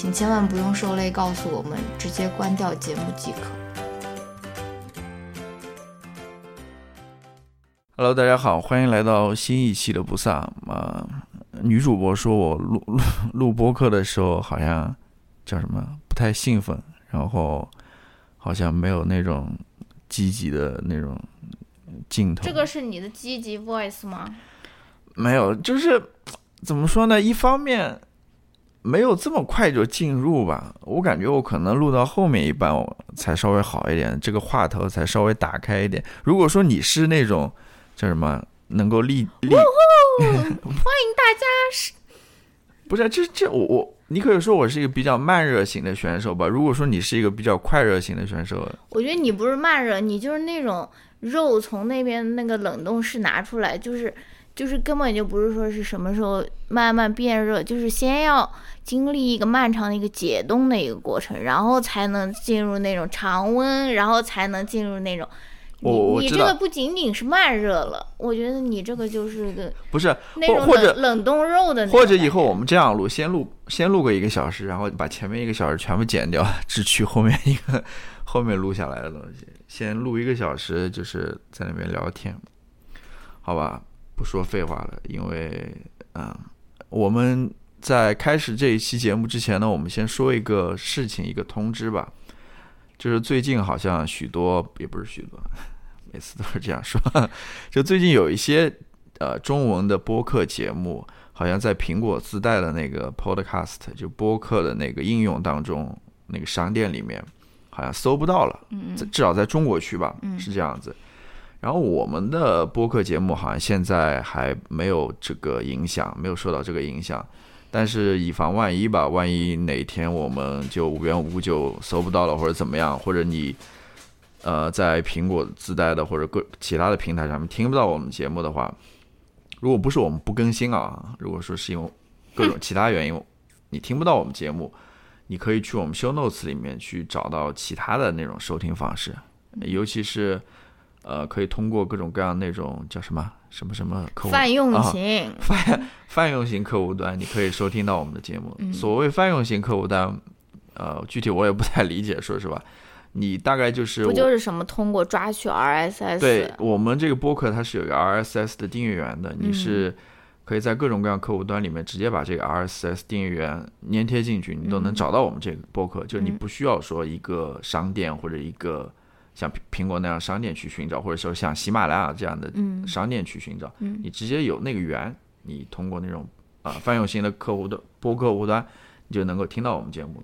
请千万不用受累告诉我们，直接关掉节目即可。Hello，大家好，欢迎来到新一期的不萨啊。女主播说我录录 录播客的时候好像叫什么不太兴奋，然后好像没有那种积极的那种镜头。这个是你的积极 voice 吗？没有，就是。怎么说呢？一方面没有这么快就进入吧，我感觉我可能录到后面一半才稍微好一点，这个话头才稍微打开一点。如果说你是那种叫什么能够立立，欢迎大家是，不是这这我我你可以说我是一个比较慢热型的选手吧。如果说你是一个比较快热型的选手，我觉得你不是慢热，你就是那种肉从那边那个冷冻室拿出来就是。就是根本就不是说是什么时候慢慢变热，就是先要经历一个漫长的一个解冻的一个过程，然后才能进入那种常温，然后才能进入那种。你你这个不仅仅是慢热了，我觉得你这个就是个不是那种冷冷冻肉的。或者以后我们这样录，先录先录个一个小时，然后把前面一个小时全部剪掉，只取后面一个后面录下来的东西。先录一个小时，就是在那边聊天，好吧？不说废话了，因为嗯，我们在开始这一期节目之前呢，我们先说一个事情，一个通知吧。就是最近好像许多，也不是许多，每次都是这样说。就最近有一些呃中文的播客节目，好像在苹果自带的那个 Podcast 就播客的那个应用当中，那个商店里面好像搜不到了。嗯至少在中国区吧，是这样子。然后我们的播客节目好像现在还没有这个影响，没有受到这个影响。但是以防万一吧，万一哪天我们就无缘无故就搜不到了，或者怎么样，或者你呃在苹果自带的或者各其他的平台上面听不到我们节目的话，如果不是我们不更新啊，如果说是因为各种其他原因你听不到我们节目，你可以去我们 Show Notes 里面去找到其他的那种收听方式，尤其是。呃，可以通过各种各样那种叫什么什么什么客户泛用型泛泛用型客户端，你可以收听到我们的节目。所谓泛用型客户端，呃，具体我也不太理解，说实话，你大概就是不就是什么通过抓取 RSS？对我们这个播客它是有一个 RSS 的订阅源的，你是可以在各种各样客户端里面直接把这个 RSS 订阅源粘贴进去，你都能找到我们这个播客，就是你不需要说一个商店或者一个。像苹果那样商店去寻找，或者说像喜马拉雅这样的商店去寻找，你直接有那个源，你通过那种啊泛用型的客户的播客户端，你就能够听到我们节目。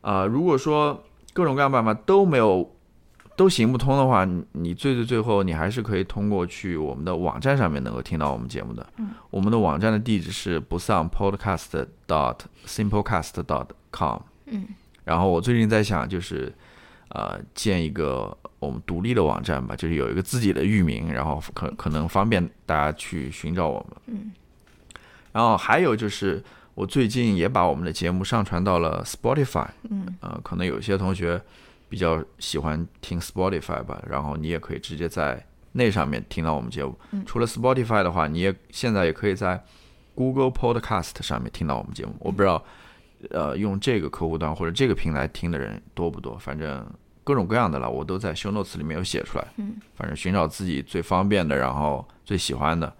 啊，如果说各种各样办法都没有都行不通的话，你最最最后你还是可以通过去我们的网站上面能够听到我们节目的。我们的网站的地址是不丧 podcast dot simplecast dot com。嗯，然后我最近在想就是。呃，建一个我们独立的网站吧，就是有一个自己的域名，然后可可能方便大家去寻找我们。嗯。然后还有就是，我最近也把我们的节目上传到了 Spotify。嗯。呃，可能有些同学比较喜欢听 Spotify 吧，然后你也可以直接在那上面听到我们节目。嗯。除了 Spotify 的话，你也现在也可以在 Google Podcast 上面听到我们节目。我不知道，呃，用这个客户端或者这个平台听的人多不多？反正。各种各样的了，我都在修 notes 里面有写出来。嗯，反正寻找自己最方便的，然后最喜欢的。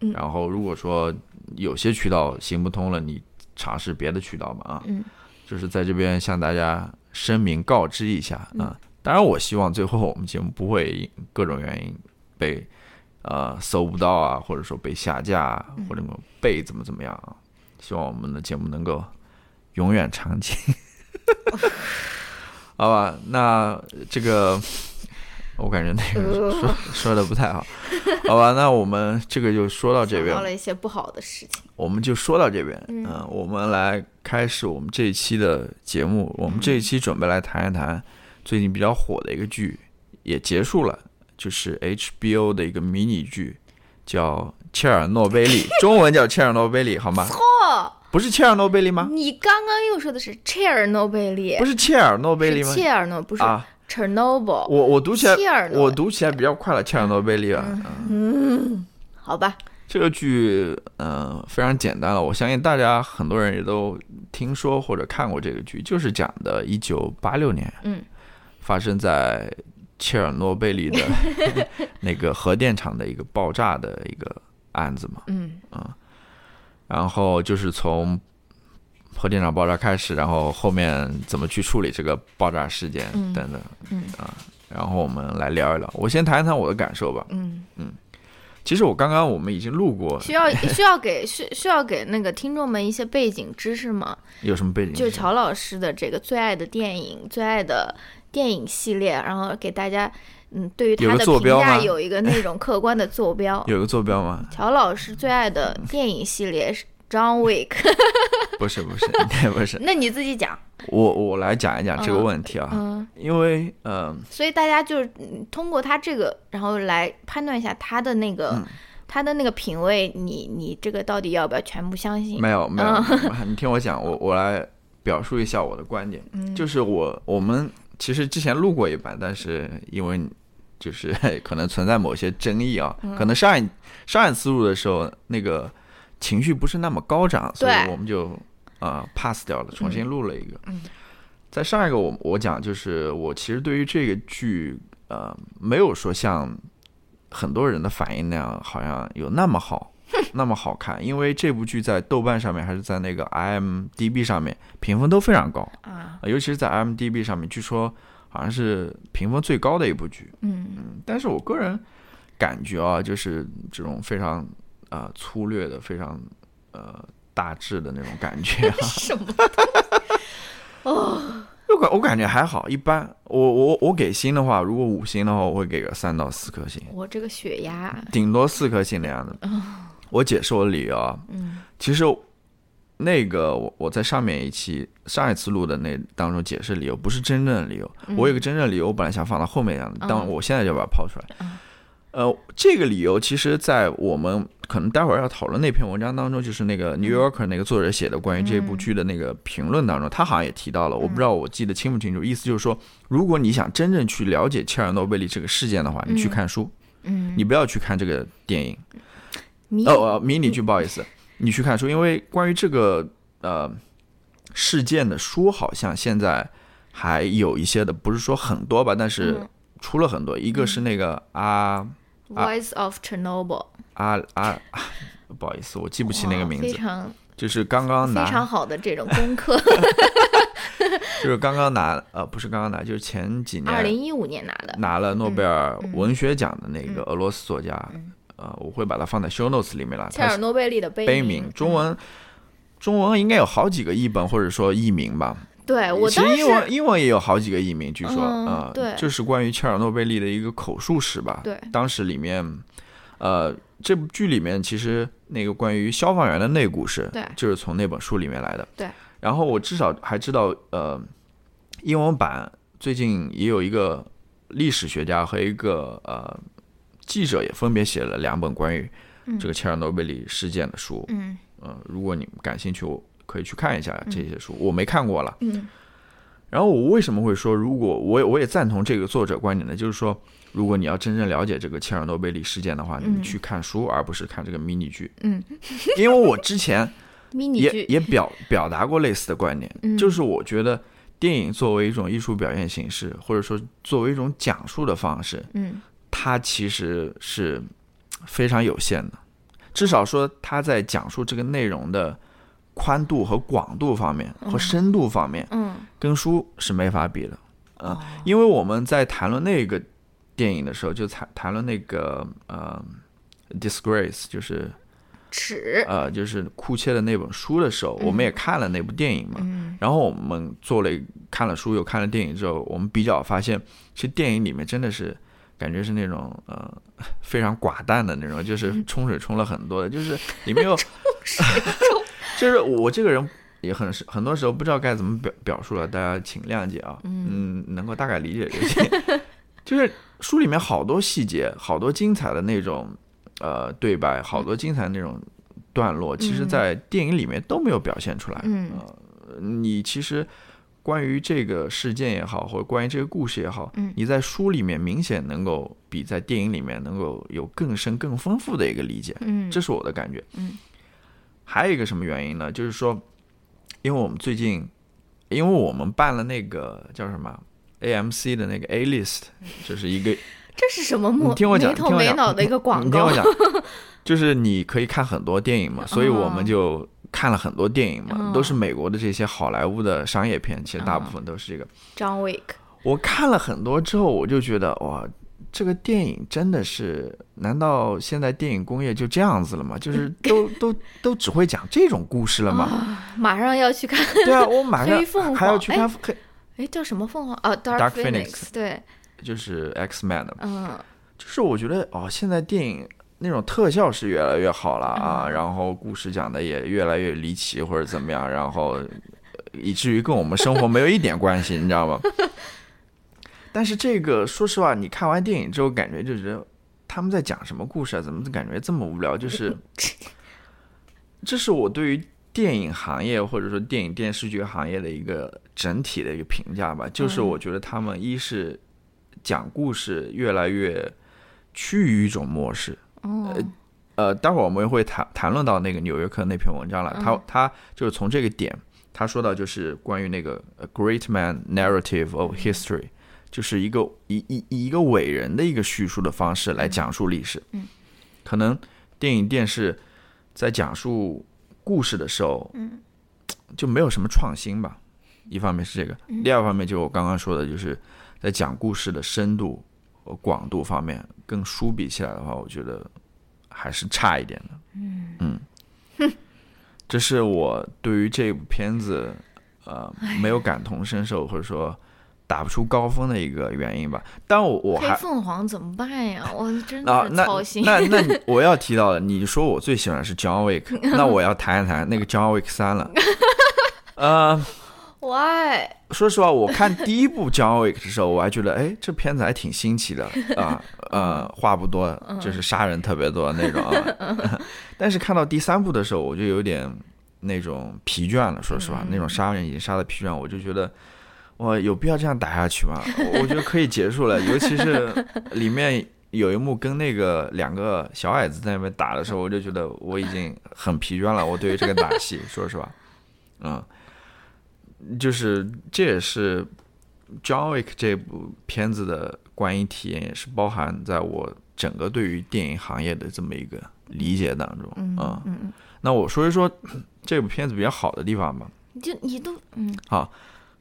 嗯，然后如果说有些渠道行不通了，你尝试别的渠道嘛啊。嗯，就是在这边向大家声明告知一下啊，当然，我希望最后我们节目不会因各种原因被呃搜不到啊，或者说被下架啊，或者被怎么怎么样啊。希望我们的节目能够永远长青，好吧？那这个我感觉那个说说的不太好，好吧？那我们这个就说到这边到，了一些不好的事情。我们就说到这边。嗯、我们来开始我们这一期的节目。我们这一期准备来谈一谈最近比较火的一个剧，也结束了，就是 HBO 的一个迷你剧，叫《切尔诺贝利》，中文叫《切尔诺贝利》，好吗？哦，不是切尔诺贝利吗？你刚刚又说的是切尔诺贝利，不是切尔诺贝利吗？切尔诺，不是啊，Chernobyl。我我读起来切尔，诺我读起来比较快了，切尔诺贝利啊。嗯好吧，这个剧，嗯、非常简单了。我相信大家很多人也都听说或者看过这个剧，就是讲的1986年，嗯，发生在切尔诺贝利的 那个核电厂的一个爆炸的一个案子嘛。嗯然后就是从核电厂爆炸开始，然后后面怎么去处理这个爆炸事件嗯等等，嗯啊，然后我们来聊一聊。我先谈一谈我的感受吧。嗯嗯，其实我刚刚我们已经录过，需要 需要给需需要给那个听众们一些背景知识吗？有什么背景？就是乔老师的这个最爱的电影、最爱的电影系列，然后给大家嗯对于他的评价有一个那种客观的坐标。有个坐标吗？乔老师最爱的电影系列是 John Wick，不是不是，不是。那你自己讲。我我来讲一讲这个问题啊，嗯，因为呃，所以大家就是嗯通过他这个，然后来判断一下他的那个、嗯他的那个品味，你你这个到底要不要全部相信？没有没有，嗯你听我讲，我我来表述一下我的观点，嗯就是我我们其实之前录过一版，但是因为就是 可能存在某些争议啊，嗯。可能上一上一次录的时候那个情绪不是那么高涨，所以我们就啊、呃 pass 掉了，重新录了一个。嗯。在上一个我我讲就是我其实对于这个剧呃没有说像很多人的反应那样好像有那么好 那么好看，因为这部剧在豆瓣上面还是在那个 IMDB 上面评分都非常高，啊，呃尤其是在 IMDB 上面，据说好像是评分最高的一部剧。嗯嗯，但是我个人感觉啊，就是这种非常啊、呃粗略的、非常呃大致的那种感觉、啊。什么？哦我感我感觉还好，一般。我我我给星的话，如果五星的话，我会给个三到四颗星，我这个血压，顶多四颗星的样子。我解释我的理由啊，嗯其实那个我我在上面一期上一次录的那当中解释理由不是真正的理由，我有个真正的理由，我本来想放到后面但嗯。我现在就把它抛出来。嗯。呃，这个理由其实，在我们可能待会儿要讨论那篇文章当中，就是那个 New Yorker 那个作者写的关于这部剧的那个评论当中，他好像也提到了，我不知道我记得清不清楚，意思就是说，如果你想真正去了解切尔诺贝利这个事件的话，你去看书，嗯，你不要去看这个电影。迷迷你剧，不好意思，你去看书，因为关于这个呃事件的书，好像现在还有一些的，不是说很多吧，但是嗯。出了很多。一个是那个啊 Voice of Chernobyl，啊啊，不好意思，我记不起那个名字，非常就是刚刚拿非常，好的这种功课。就是刚刚拿，呃，不是刚刚拿，就是前几年二零一五年拿的，拿了诺贝尔嗯文学奖的那个俄罗斯作家，呃，我会把它放在 show notes 里面了。切尔诺贝利的悲悲鸣鸣，中文中文应该有好几个译本或者说译名吧。对我其实英文英文也有好几个译名，据说嗯啊，对就是关于切尔诺贝利的一个口述史吧。对当时里面，呃，这部剧里面其实那个关于消防员的那个故事，对就是从那本书里面来的。对，然后我至少还知道，呃，英文版最近也有一个历史学家和一个呃记者也分别写了两本关于这个切尔诺贝利事件的书。嗯呃，如果你感兴趣，我可以去看一下这些书，我没看过了。嗯然后我为什么会说，如果我也我也赞同这个作者观点呢？就是说，如果你要真正了解这个切尔诺贝利事件的话，嗯你去看书，而不是看这个迷你剧。嗯，因为我之前也 迷你剧，也表表达过类似的观点，嗯就是我觉得电影作为一种艺术表现形式，或者说作为一种讲述的方式，嗯它其实是非常有限的。至少说，它在讲述这个内容的宽度和广度方面和深度方面，嗯，跟书是没法比的。嗯，因为我们在谈论那个电影的时候，就谈谈论那个呃，disgrace，就是耻，呃，就是库切的那本书的时候，我们也看了那部电影嘛。嗯然后我们做了看了书又看了电影之后，我们比较发现，其实电影里面真的是感觉是那种呃非常寡淡的那种，就是冲水冲了很多的，就是里面有，就是我这个人也很是很多时候不知道该怎么表表述了，大家请谅解啊，嗯，能够大概理解就行。就是书里面好多细节，好多精彩的那种呃对白，好多精彩的那种段落，其实在电影里面都没有表现出来。嗯呃，你其实关于这个事件也好，或者关于这个故事也好，嗯你在书里面明显能够比在电影里面能够有更深、更丰富的一个理解。嗯这是我的感觉。嗯，还有一个什么原因呢？就是说，因为我们最近，因为我们办了那个叫什么 AMC 的那个 A List，就是一个 这是什么目你听我讲没头没脑的一个广告你听我？讲，就是你可以看很多电影嘛，所以我们就看了很多电影嘛，哦都是美国的这些好莱坞的商业片，其实大部分都是这个。John Wick，我看了很多之后，我就觉得哇，这个电影真的是，难道现在电影工业就这样子了吗？就是 都都都只会讲这种故事了吗？啊马上要去看，对啊，我马上还要去看黑，哎，叫什么凤凰？啊 Phoenix Phoenix，对，就是 X Man 的，嗯。就是我觉得哦，现在电影那种特效是越来越好了啊，嗯然后故事讲的也越来越离奇或者怎么样，然后呃以至于跟我们生活没有一点关系，你知道吗？但是这个说实话，你看完电影之后，感觉就觉得他们在讲什么故事啊？怎么感觉这么无聊？就是，这是我对于电影行业或者说电影电视剧行业的一个整体的一个评价吧。就是我觉得他们一是讲故事越来越趋于一种模式，哦呃，待会儿我们会谈谈论到那个《纽约客》那篇文章了。他嗯他就是从这个点，他说到就是关于那个呃 “great man narrative of history”，就是一个以以以一个伟人的一个叙述的方式来讲述历史。嗯，可能电影电视在讲述故事的时候，嗯，就没有什么创新吧。一方面是这个，嗯第二方面就我刚刚说的，就是在讲故事的深度和广度方面，跟书比起来的话，我觉得还是差一点的。嗯这是我对于这部片子呃没有感同身受，或者说打不出高分的一个原因吧。但我我黑还凤凰怎么办呀？我真啊，的操心。那那你 我要提到的，你说我最喜欢的是 John Wick，那我要谈一谈那个 John Wick 三了。呃，Why？说实话，我看第一部 John Wick 的时候，我还觉得，哎，这片子还挺新奇的啊，呃，话不多，就是杀人特别多那种啊。但是看到第三部的时候，我就有点那种疲倦了。说实话，那种杀人已经杀的疲倦，我就觉得，哇，有必要这样打下去吗？我觉得可以结束了，尤其是里面有一幕跟那个两个小矮子在那边打的时候，我就觉得我已经很疲倦了。我对于这个打戏，说实话，嗯。就是这也是 John Wick 这部片子的观影体验，也是包含在我整个对于电影行业的这么一个理解当中。嗯啊嗯嗯，那我说一说这部片子比较好的地方吧。你就你都嗯好，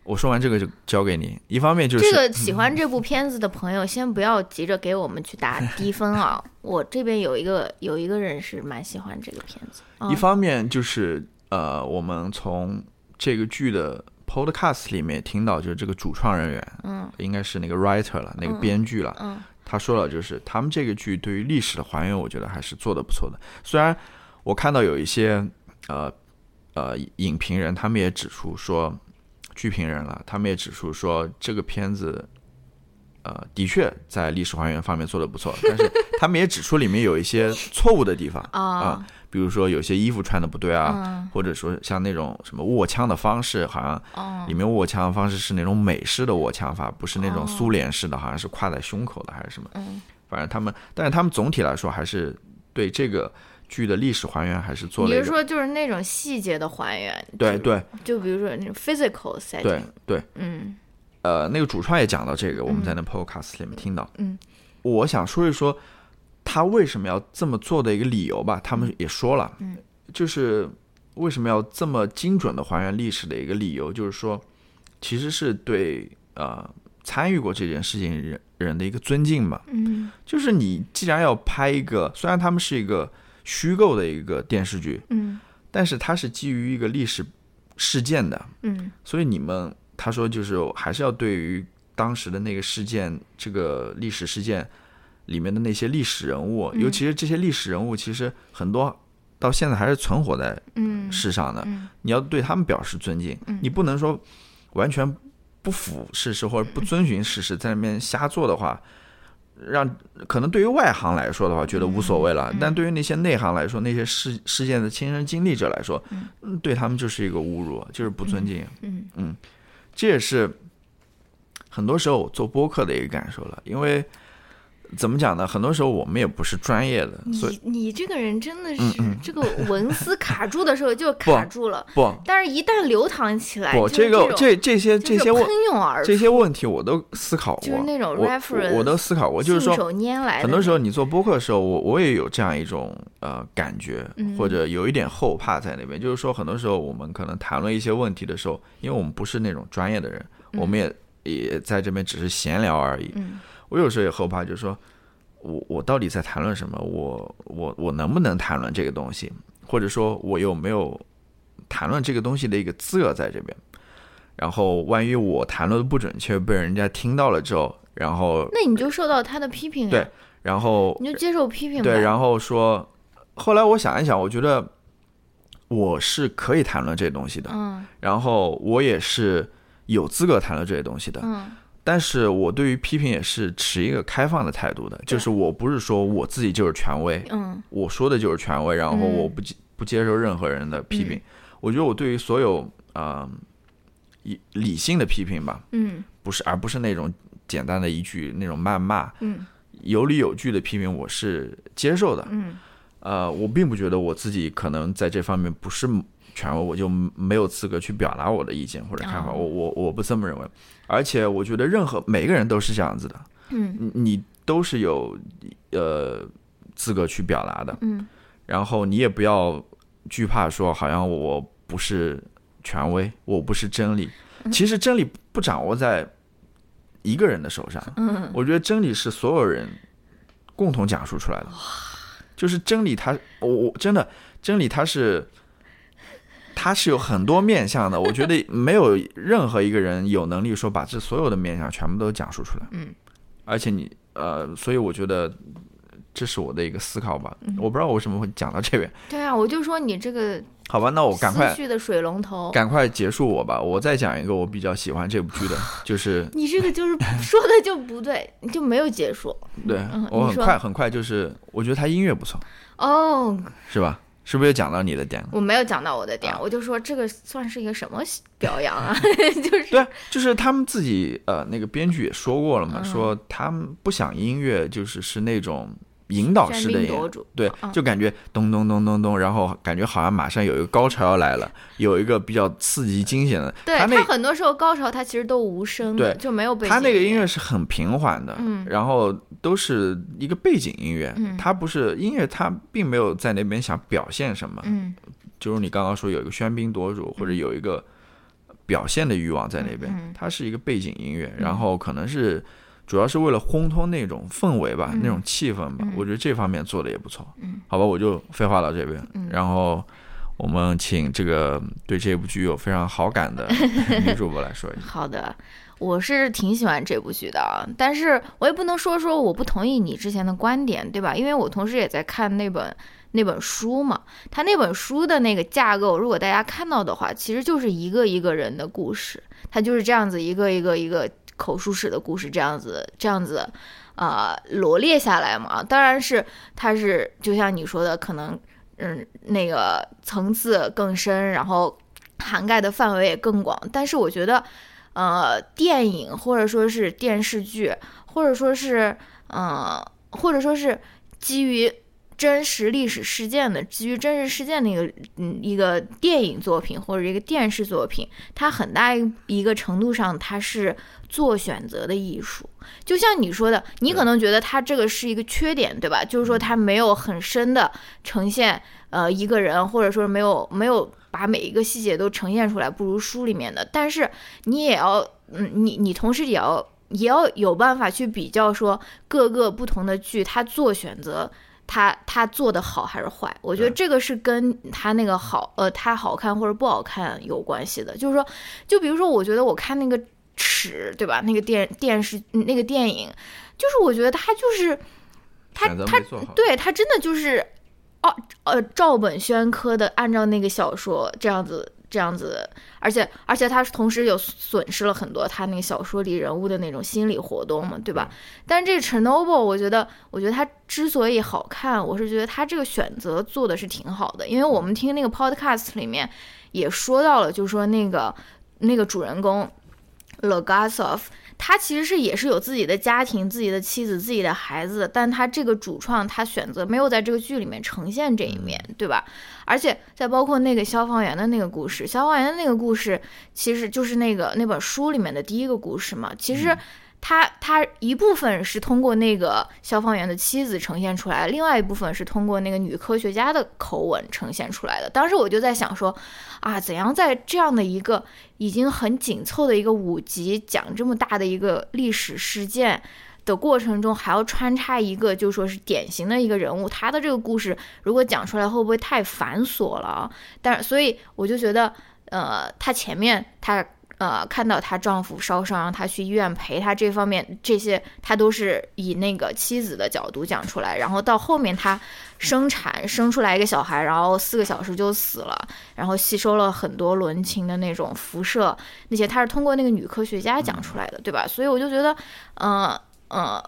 我说完这个就交给你。一方面就是这个 喜欢这部片子的朋友，先不要急着给我们去打低分啊。我这边有一个有一个人是蛮喜欢这个片子，啊一方面就是呃，我们从这个剧的 podcast 里面听到，就是这个主创人员，嗯应该是那个 writer 了，那个嗯编剧了，嗯他说了，就是他们这个剧对于历史的还原，我觉得还是做的不错的。虽然我看到有一些呃呃影评人，他们也指出说，剧评人了，他们也指出说这个片子。呃，的确在历史还原方面做的不错，但是他们也指出里面有一些错误的地方 啊、啊比如说有些衣服穿的不对啊，嗯。或者说像那种什么握枪的方式，好像哦。里面握枪的方式是那种美式的握枪法，不是那种哦。苏联式的，好像是挎在胸口的还是什么。嗯。反正他们，但是他们总体来说还是对这个剧的历史还原还是做了一个。你是说就是那种细节的还原？对对。就比如说那种 physical setting，对对，嗯。呃，那个主创也讲到这个，我们在那 podcast 里面听到。嗯，我想说一说他为什么要这么做的一个理由吧。他们也说了，嗯，就是为什么要这么精准的还原历史的一个理由，就是说，其实是对呃参与过这件事情人人的一个尊敬嘛。嗯就是你既然要拍一个，虽然他们是一个虚构的一个电视剧，嗯但是它是基于一个历史事件的，嗯所以你们他说就是还是要对于当时的那个事件，这个历史事件里面的那些历史人物，嗯。尤其是这些历史人物，其实很多到现在还是存活在嗯。世上的，嗯。你要对他们表示尊敬，嗯。你不能说完全不符事实或者不遵循事实，在那边瞎做的话。让可能对于外行来说的话，觉得无所谓了，嗯。但对于那些内行来说，那些事事件的亲身经历者来说，嗯，对他们就是一个侮辱，就是不尊敬。嗯。这也是很多时候我做播客的一个感受了，因为怎么讲呢？很多时候我们也不是专业的，所以你你这个人真的嗯是这个文思卡住的时候 就卡住了，不但是一旦流淌起来，不，这个这这些这些问喷涌而，这些问题我都思考过，就是那种我 reference 我我都思考过，就是说手拈来的很多时候你做播客的时候，我我也有这样一种呃感觉，嗯或者有一点后怕在那边。就是说，很多时候我们可能谈论一些问题的时候，因为我们不是那种专业的人，我们也也在这边只是闲聊而已。嗯我有时候也后怕，就是说我我到底在谈论什么？我我我能不能谈论这个东西？或者说我有没有谈论这个东西的一个资格在这边？然后万一我谈论的不准确，被人家听到了之后，然后那你就受到他的批评呀，对然后你就接受批评。对，然后说，后来我想一想，我觉得我是可以谈论这些东西的，嗯然后我也是有资格谈论这些东西的，嗯但是我对于批评也是持一个开放的态度的，就是我不是说我自己就是权威，嗯。我说的就是权威，然后嗯。我不接不接受任何人的批评。嗯。我觉得我对于所有啊、呃理理性的批评吧，嗯。不是而不是那种简单的一句那种谩骂，嗯。有理有据的批评，我是接受的。嗯。呃，我并不觉得我自己可能在这方面不是权威，我就没有资格去表达我的意见或者看法。哦。我我我不这么认为，而且我觉得任何每个人都是这样子的，嗯。你你都是有呃资格去表达的，嗯。然后你也不要惧怕说好像我不是权威，我不是真理。其实真理不掌握在一个人的手上，嗯。我觉得真理是所有人共同讲述出来的，就是真理它，我我真的真理它是，它是有很多面向的。我觉得没有任何一个人有能力说把这所有的面向全部都讲述出来。嗯，而且你呃，所以我觉得这是我的一个思考吧。嗯我不知道我为什么会讲到这边。对啊，我就说你这个好吧，那我赶快思绪的水龙头，赶快结束我吧。我再讲一个我比较喜欢这部剧的，就是你这个就是说的就不对，你 就没有结束对嗯我很快很快就是我觉得他音乐不错，哦。是吧？是不是又讲到你的点了？我没有讲到我的点，啊我就说这个算是一个什么表扬啊？就是对，就是他们自己呃，那个编剧也说过了嘛，嗯说他们不想音乐就是是那种引导式的对，嗯就感觉咚咚咚咚咚，然后感觉好像马上有一个高潮要来了，有一个比较刺激惊险的。对他很多时候高潮他其实都无声的，对就没有背景。他那个音乐是很平缓的，嗯然后都是一个背景音乐，嗯它不是音乐，它并没有在那边想表现什么，嗯就是你刚刚说有一个喧宾夺主，或者有一个表现的欲望在那边，它是一个背景音乐，然后可能是主要是为了烘托那种氛围吧，嗯那种气氛吧，嗯我觉得这方面做的也不错。嗯好吧，我就废话到这边，嗯然后我们请这个对这部剧有非常好感的 女主播来说一下。好的，我是挺喜欢这部剧的啊，但是我也不能说说我不同意你之前的观点，对吧？因为我同时也在看那本那本书嘛，它那本书的那个架构，如果大家看到的话，其实就是一个一个人的故事，它就是这样子一个一个一个口述史的故事，这样子这样子。啊、罗列下来嘛，当然是它是就像你说的，可能嗯那个层次更深，然后涵盖的范围也更广。但是我觉得，呃，电影或者说是电视剧，或者说是呃，或者说是基于真实历史事件的，基于真实事件的一个嗯一个电影作品或者一个电视作品，它很大一一个程度上它是做选择的艺术。就像你说的，你可能觉得它这个是一个缺点，对吧？就是说它没有很深的呈现呃一个人，或者说没有没有把每一个细节都呈现出来，不如书里面的。但是你也要，嗯，你你同时也要也要有办法去比较说各个不同的剧，它做选择，它它做的好还是坏。我觉得这个是跟他那个好呃他好看或者不好看有关系的。就是说，就比如说，我觉得我看那个尺，对吧？那个电电视那个电影，就是我觉得他就是他他。对他真的就是，哦呃照本宣科的按照那个小说这样子这样子，而且而且他同时有损失了很多他那个小说里人物的那种心理活动嘛，对吧？但这个 Chernobyl，我觉得我觉得他之所以好看，我是觉得他这个选择做的是挺好的，因为我们听那个 podcast 里面也说到了，就是说那个那个主人公 Legasov，。他其实是也是有自己的家庭、自己的妻子、自己的孩子，但他这个主创他选择没有在这个剧里面呈现这一面，对吧？而且再包括那个消防员的那个故事，消防员的那个故事其实就是那个那本书里面的第一个故事嘛。其实他他一部分是通过那个消防员的妻子呈现出来，另外一部分是通过那个女科学家的口吻呈现出来的。当时我就在想说，啊，怎样在这样的一个已经很紧凑的一个五集讲这么大的一个历史事件的过程中，还要穿插一个就说是典型的一个人物，他的这个故事如果讲出来会不会太繁琐了？但所以我就觉得，呃，他前面他。呃，看到她丈夫烧伤，让她去医院陪她，这方面这些她都是以那个妻子的角度讲出来。然后到后面她生产生出来一个小孩，然后四个小时就死了，然后吸收了很多伦琴的那种辐射，那些她是通过那个女科学家讲出来的，对吧？所以我就觉得，呃呃，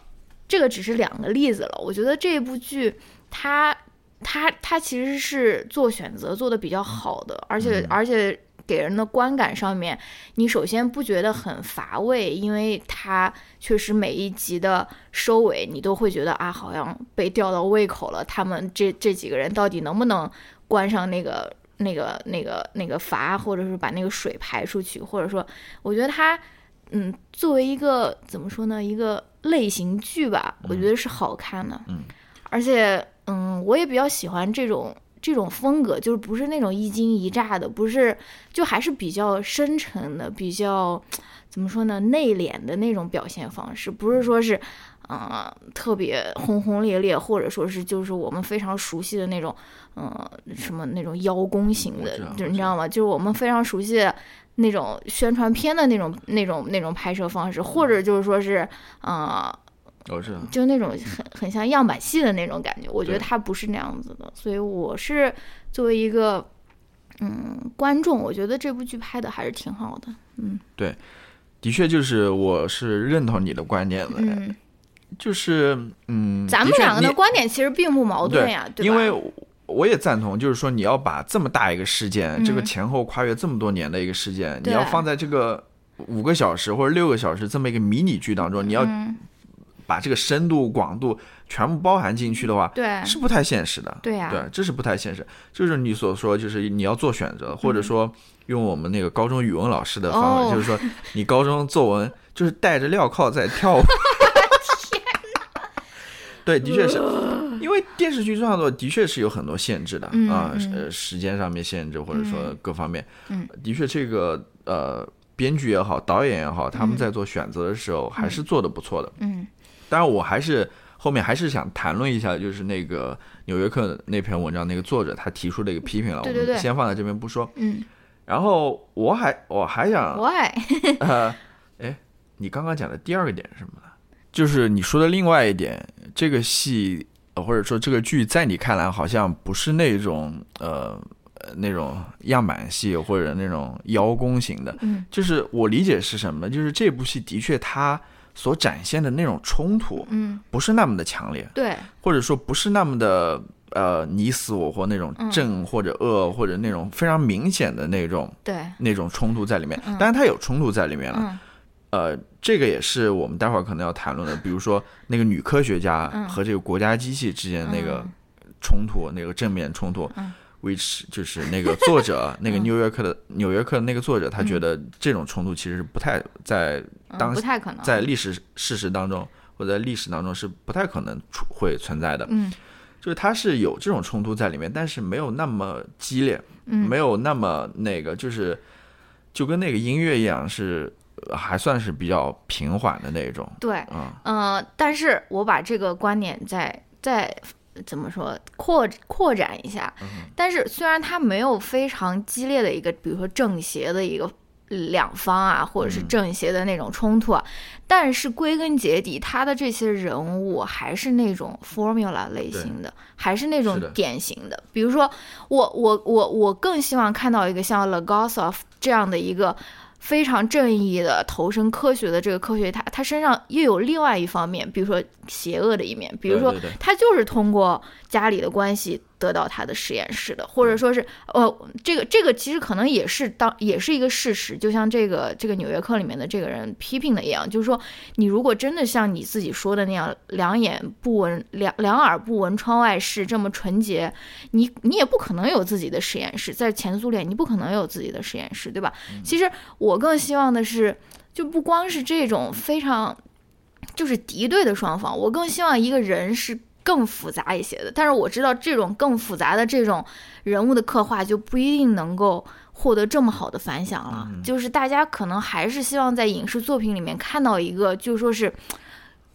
这个只是两个例子了。我觉得这部剧它它它其实是做选择做的比较好的，而且、而且。给人的观感上面，你首先不觉得很乏味，因为它确实每一集的收尾，你都会觉得啊，好像被吊到胃口了。他们这这几个人到底能不能关上那个那个那个那个阀，或者是把那个水排出去？或者说，我觉得它，嗯，作为一个怎么说呢，一个类型剧吧，我觉得是好看的。嗯，而且，嗯，我也比较喜欢这种。这种风格就是不是那种一惊一乍的，不是，就还是比较深沉的，比较怎么说呢，内敛的那种表现方式，不是说是，嗯、呃，特别轰轰烈烈，或者说是就是我们非常熟悉的那种，嗯、呃，什么那种邀功型的，就你知道吗？就是我们非常熟悉的那种宣传片的那种、那种、那种拍摄方式，或者就是说是，啊、呃。我知道，就那种很很像样板戏的那种感觉，我觉得他不是那样子的，所以我是作为一个嗯观众，我觉得这部剧拍的还是挺好的，嗯，对，的确就是我是认同你的观点的，嗯，就是嗯，咱们两个的观点其实并不矛盾呀，对因为我也赞同，就是说你要把这么大一个事件，嗯、这个前后跨越这么多年的一个事件，你要放在这个五个小时或者六个小时这么一个迷你剧当中，你要。嗯把这个深度、广度全部包含进去的话，对，是不太现实的。对呀、啊，对，这是不太现实。就是你所说，就是你要做选择，或者说用我们那个高中语文老师的方法，哦、就是说你高中作文 就是带着镣铐在跳舞。天对，的确是因为电视剧创作的确是有很多限制的、嗯、啊，嗯、呃，时间上面限制，或者说各方面，嗯，的确这个呃，编剧也好，导演也好，他们在做选择的时候还是做的不错的。嗯。当然，我还是后面还是想谈论一下，就是那个《纽约客》那篇文章那个作者他提出的一个批评了，对对对，我们先放在这边不说。嗯，然后我还我还想，我 还呃，哎，你刚刚讲的第二个点是什么呢？就是你说的另外一点，这个戏或者说这个剧在你看来好像不是那种呃那种样板戏或者那种邀功型的，嗯，就是我理解是什么？就是这部戏的确它。所展现的那种冲突，嗯，不是那么的强烈，对，或者说不是那么的呃你死我活那种正或者恶、嗯、或者那种非常明显的那种对。那种冲突在里面，嗯、当然它有冲突在里面了，嗯、呃，这个也是我们待会儿可能要谈论的，比如说那个女科学家和这个国家机器之间那个冲突，那个正面冲突。嗯 which 就是那个作者，那个纽约客的纽约客的那个作者，他觉得这种冲突其实是不太在当、嗯、不太可能在历史事实当中或者在历史当中是不太可能会存在的。嗯，就是他是有这种冲突在里面，但是没有那么激烈，嗯，没有那么那个，就是就跟那个音乐一样，是呃还算是比较平缓的那种。对，嗯嗯，但是我把这个观点再再怎么说扩扩展一下，但是虽然它没有非常激烈的一个，比如说正邪的一个两方啊，或者是嗯正邪的那种冲突啊，但是归根结底，他的这些人物还是那种 formula 类型的，还是那种典型的。比如说，我我我我更希望看到一个像 Legasov 这样的一个。非常正义的投身科学的这个科学他，他身上又有另外一方面，比如说邪恶的一面，比如说他就是通过家里的关系得到他的实验室的，或者说是呃，这个这个其实可能也是当也是一个事实，就像这个这个《纽约客》里面的这个人批评的一样，就是说你如果真的像你自己说的那样，两眼不闻两两耳不闻窗外事这么纯洁，你你也不可能有自己的实验室，在前苏联你不可能有自己的实验室，对吧？其实我更希望的是，就不光是这种非常就是敌对的双方，我更希望一个人是更复杂一些的。但是我知道这种更复杂的这种人物的刻画就不一定能够获得这么好的反响了。就是大家可能还是希望在影视作品里面看到一个，就说是，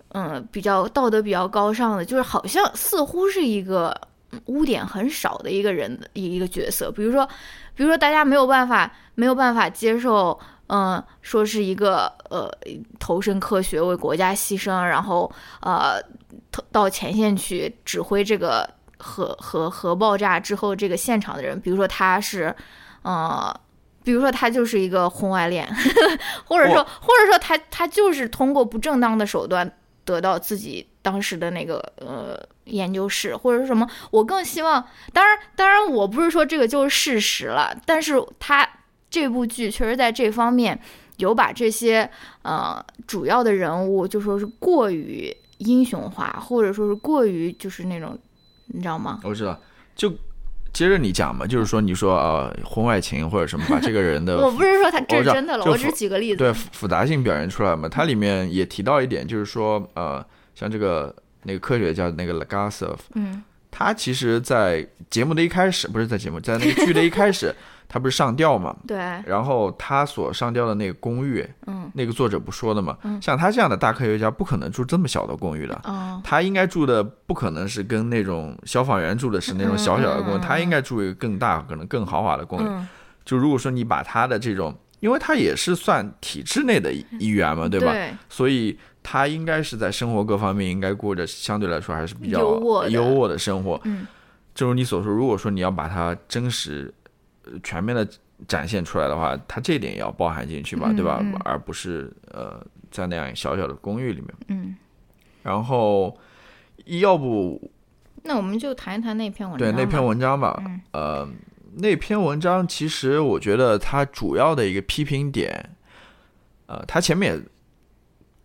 嗯，比较道德比较高尚的，就是好像似乎是一个嗯污点很少的一个人的一个角色。比如说，比如说大家没有办法没有办法接受。嗯，说是一个呃，投身科学为国家牺牲，然后呃，投到前线去指挥这个核核核爆炸之后这个现场的人，比如说他是，呃，比如说他就是一个婚外恋，或者说或者说他他就是通过不正当的手段得到自己当时的那个呃研究室或者是什么，我更希望，当然当然我不是说这个就是事实了，但是他。这部剧确实在这方面有把这些呃主要的人物就说是过于英雄化，或者说是过于就是那种，你知道吗？我知道，就接着你讲嘛，就是说你说呃婚外情或者什么，把这个人的 我不是说他这是真的了，我只是举个例子。对复杂性表现出来嘛。它里面也提到一点，就是说呃，像这个那个科学家那个 Lagasov，嗯他其实，在节目的一开始，不是在节目，在那个剧的一开始，他不是上吊嘛？对，然后他所上吊的那个公寓，嗯那个作者不说的嘛，嗯像他这样的大科学家不可能住这么小的公寓的，哦他应该住的不可能是跟那种消防员住的是那种小小的公寓，他应该住一个更大、可能更豪华的公寓。嗯，就如果说你把他的这种，因为他也是算体制内的一一员嘛，对吧？对所以他应该是在生活各方面应该过着相对来说还是比较优渥的优渥的生活。嗯正如你所说，如果说你要把它真实、呃全面的展现出来的话，它这一点也要包含进去吧，嗯对吧？嗯而不是呃在那样小小的公寓里面。嗯，然后，要不那我们就谈一谈那篇文章。对那篇文章吧，嗯呃，那篇文章其实我觉得它主要的一个批评点，呃，它前面也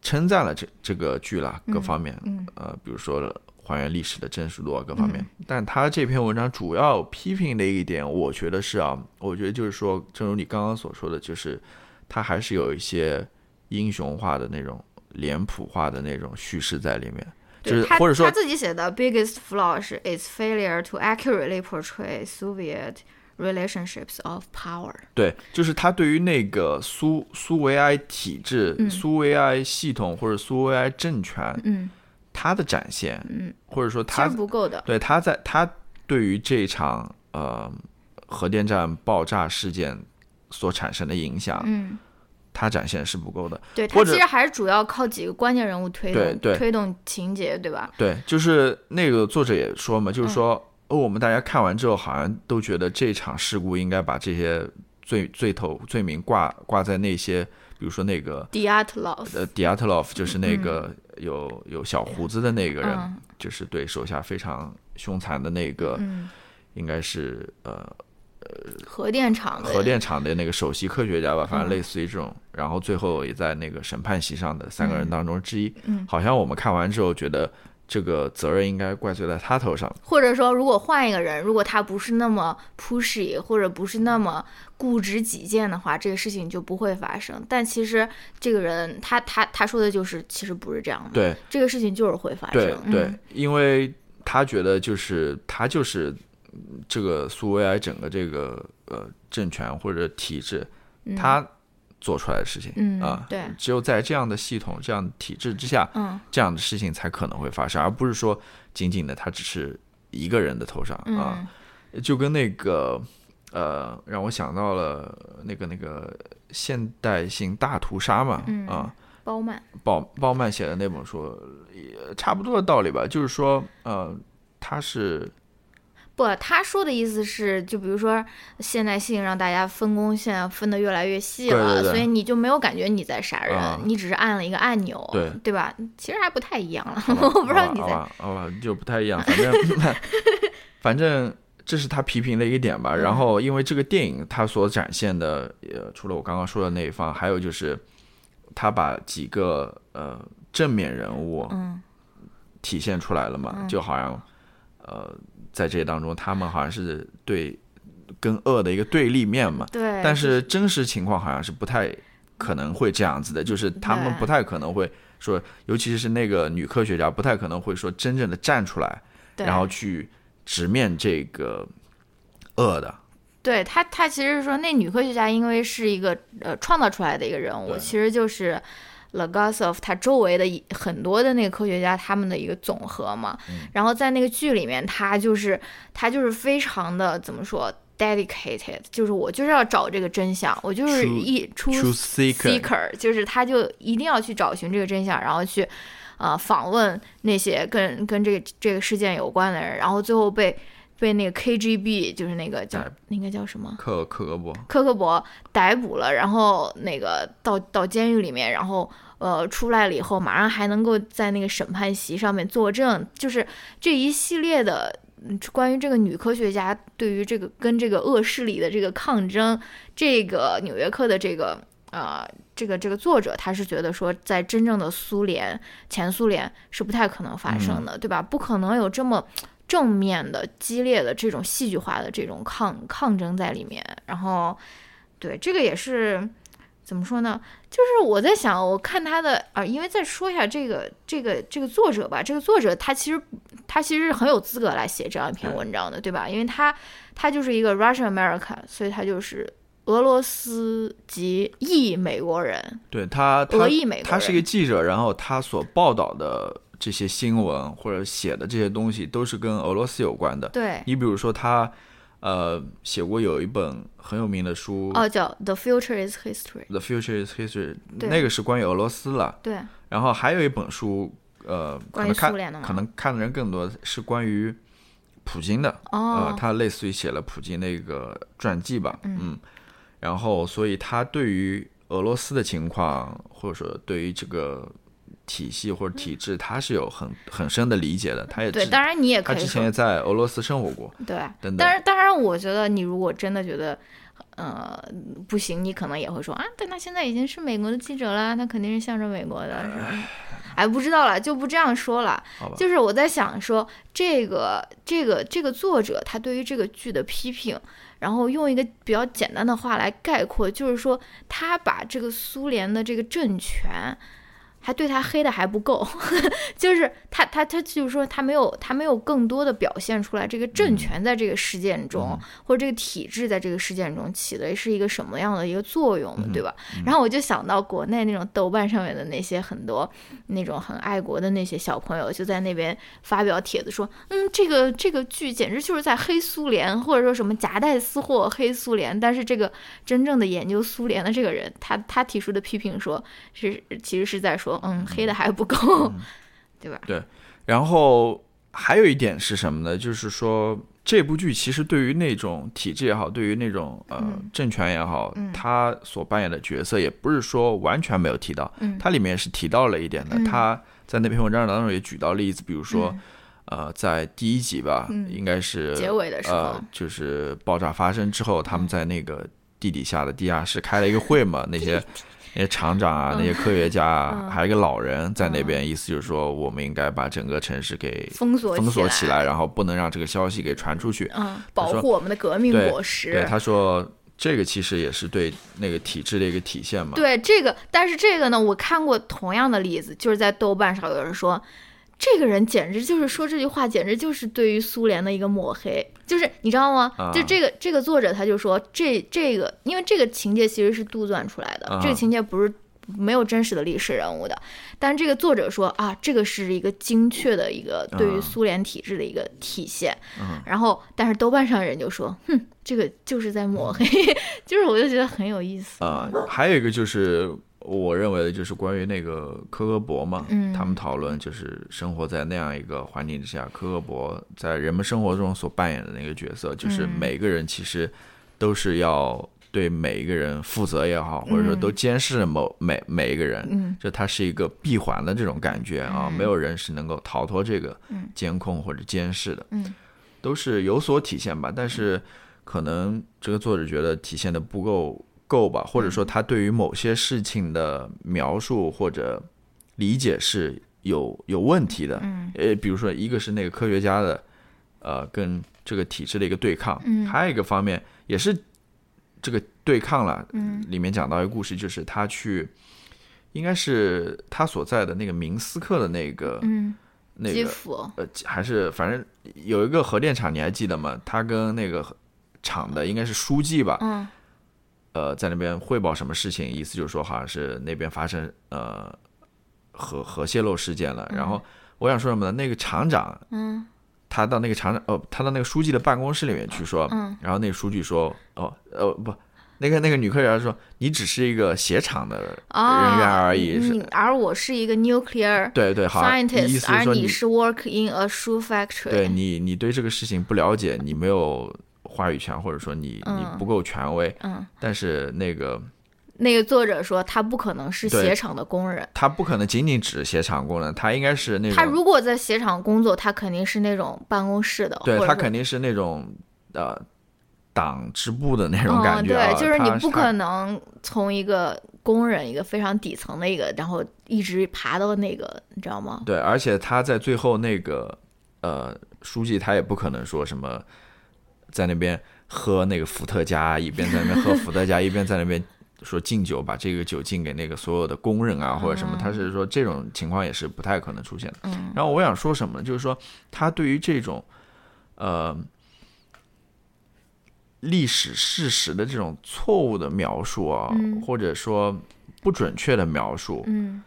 称赞了这这个剧啦，各方面，嗯。呃，比如说还原历史的真实度啊，各方面。但他这篇文章主要批评的一点，我觉得是啊，我觉得就是说，正如你刚刚所说的，就是他还是有一些英雄化的那种脸谱化的那种叙事在里面，就对他是或者说他自己写的 biggest flaw 是 its failure to accurately portray Soviet relationships of power。对，就是他对于那个苏苏维埃体制、嗯苏维埃系统或者苏维埃政权，嗯他的展现，嗯，或者说其他实不够的。对他在他对于这场呃核电站爆炸事件所产生的影响，嗯，他展现是不够的。对，他其实还是主要靠几个关键人物推动推动情节，对吧？对，就是那个作者也说嘛，就是说，嗯哦，我们大家看完之后，好像都觉得这场事故应该把这些罪罪头罪名挂挂在那些，比如说那个 Dyatlov，呃 Dyatlov，就是那个有、有小胡子的那个人，嗯就是对手下非常凶残的那个，嗯，应该是呃核电厂的核电厂的那个首席科学家吧，反正嗯类似于这种，然后最后也在那个审判席上的三个人当中之一。嗯好像我们看完之后觉得这个责任应该怪罪在他头上。或者说，如果换一个人，如果他不是那么 pushy，或者不是那么固执己见的话，这个事情就不会发生。但其实这个人，他他他说的就是，其实不是这样的。，对这个事情就是会发生。对嗯，因为他觉得就是他就是嗯这个苏维埃整个这个呃政权或者体制，嗯他做出来的事情，嗯啊，对。只有在这样的系统、这样的体制之下，嗯。这样的事情才可能会发生，而不是说仅仅的它只是一个人的头上啊，嗯就跟那个呃，让我想到了那个那个现代性大屠杀嘛，嗯啊，包曼，鲍鲍曼写的那本书也差不多的道理吧，就是说呃，他是不，他说的意思是，就比如说现代性让大家分工现在分得越来越细了，对对对。所以你就没有感觉你在杀人，啊。你只是按了一个按钮，对对吧？其实还不太一样了，我不知道你在好吧就不太一样，反正 反正这是他批评的一个点吧。然后因为这个电影它所展现的，呃，除了我刚刚说的那一方，还有就是他把几个呃正面人物嗯。体现出来了嘛，就好像呃在这当中他们好像是对跟恶的一个对立面嘛。对，但是真实情况好像是不太可能会这样子的，就是他们不太可能会说，尤其是那个女科学家，不太可能会说真正的站出来，然后去直面这个恶的。对他，他其实是说那女科学家因为是一个呃创造出来的一个人物，其实就是 Legasov 他周围的一很多的那个科学家他们的一个总和嘛。嗯然后在那个剧里面，他就是他就是非常的怎么说 dedicated，就是我就是要找这个真相，我就是一出 seeker，seeker，就是他就一定要去找寻这个真相，然后去呃访问那些跟跟这个这个事件有关的人，然后最后被被那个 KGB 就是那个叫那个叫什么克克格勃，科克伯逮捕了，然后那个到到监狱里面，然后呃出来了以后，马上还能够在那个审判席上面作证，就是这一系列的。嗯关于这个女科学家对于这个跟这个恶势力的这个抗争，这个《纽约客》的这个呃这个这个作者他是觉得说，在真正的苏联前苏联是不太可能发生的，对吧？不可能有这么正面的、激烈的这种戏剧化的这种抗抗争在里面。然后，对这个也是怎么说呢？就是我在想，我看他的啊，因为再说一下这个这个这个作者吧，这个作者他其实他其实是很有资格来写这样一篇文章的，对吧？因为他他就是一个 Russian American，所以他就是俄罗斯籍裔美国人，对他，他俄裔美国人。他是一个记者，然后他所报道的这些新闻或者写的这些东西都是跟俄罗斯有关的。对你比如说他，呃，写过有一本很有名的书，哦，叫 The Future is History。The Future is History》，那个是关于俄罗斯了。对，然后还有一本书，呃，可能看可能看的人更多，是关于普京的。呃哦，，他类似于写了普京那个传记吧。嗯，然后所以他对于俄罗斯的情况，或者说对于这个体系或者体制，他是有很很深的理解的。他也对，当然你也可以他之前也在俄罗斯生活过。对，等等但是当然，我觉得你如果真的觉得，呃，不行，你可能也会说啊，但他现在已经是美国的记者了，他肯定是向着美国的，是吧？哎，不知道了，就不这样说了。就是我在想说，这个这个这个作者他对于这个剧的批评，然后用一个比较简单的话来概括，就是说他把这个苏联的这个政权。还对他黑的还不够，就是他他他就是说他没有他没有更多的表现出来这个政权在这个事件中、或者这个体制在这个事件中起的是一个什么样的一个作用，对吧？然后我就想到国内那种豆瓣上面的那些很多那种很爱国的那些小朋友，就在那边发表帖子说，嗯，这个这个剧简直就是在黑苏联，或者说什么夹带私货黑苏联。但是这个真正的研究苏联的这个人，他他提出的批评说是其实是在说，嗯，黑的还不够，对吧？对然后还有一点是什么呢？就是说这部剧其实对于那种体制也好，对于那种呃嗯政权也好，嗯他所扮演的角色也不是说完全没有提到，嗯它里面是提到了一点的。嗯他在那篇文章当中也举到例子，比如说。嗯呃，在第一集吧，嗯应该是结尾的时候呃，就是爆炸发生之后，他们在那个地底下的地下室开了一个会嘛，那些 那些厂长啊，那些科学家啊，嗯还有一个老人在那边，意思就是说，我们应该把整个城市给封锁封锁起来，然后不能让这个消息给传出去。嗯，保护我们的革命果实。对，他说这个其实也是对那个体制的一个体现嘛。对这个，但是这个呢，我看过同样的例子，就是在豆瓣上有人说，这个人简直就是说这句话，简直就是对于苏联的一个抹黑。就是你知道吗？啊就这个这个作者他就说这这个，因为这个情节其实是杜撰出来的，啊这个情节不是没有真实的历史人物的。但是这个作者说啊，这个是一个精确的一个对于啊苏联体制的一个体现。嗯然后，但是豆瓣上人就说，哼，这个就是在抹黑，就是我就觉得很有意思。啊、还有一个就是我认为的就是关于那个科格博嘛，嗯。他们讨论就是生活在那样一个环境之下，科格博在人们生活中所扮演的那个角色，就是嗯。每个人其实都是要对每一个人负责也好，或者说嗯。都监视某每每一个人，嗯。就它是一个闭环的这种感觉啊，嗯。没有人是能够逃脱这个嗯。监控或者监视的，嗯。都是有所体现吧。但是可能这个作者觉得体现的不够够吧，或者说他对于某些事情的描述或者理解是有有问题的。嗯呃，比如说一个是那个科学家的，呃，跟这个体制的一个对抗，嗯还有一个方面也是这个对抗了。嗯里面讲到一个故事，就是他去，应该是他所在的那个明斯克的那个、嗯，那个基辅，呃，还是反正有一个核电厂，你还记得吗？他跟那个厂的应该是书记吧，嗯呃，在那边汇报什么事情，意思就是说好像是那边发生呃核核泄漏事件了。然后我想说什么呢？那个厂长嗯他到那个厂长哦，他到那个书记的办公室里面去说，嗯然后那个书记说哦呃不。那个那个女科学家说：“你只是一个鞋厂的啊，人员而已。而我是一个 nuclear 对对，好 scientist，而你是 work in a shoe factory。对你，你对这个事情不了解，你没有话语权，或者说你、嗯你不够权威。嗯，但是那个那个作者说他不可能是鞋厂的工人，他不可能仅仅指鞋厂工人，他应该是那种他如果在鞋厂工作，他肯定是那种办公室的，对他肯定是那种呃党支部的那种感觉、啊嗯。对，就是你不可能从一个工人，一个非常底层的一个，然后一直爬到那个，你知道吗？对，而且他在最后那个呃书记，他也不可能说什么在那边喝那个伏特加，一边在那边喝伏特加，一边在那边说敬酒，把这个酒敬给那个所有的工人啊或者什么，他是说这种情况也是不太可能出现的。嗯然后我想说什么呢？就是说他对于这种呃历史事实的这种错误的描述啊，嗯或者说不准确的描述，嗯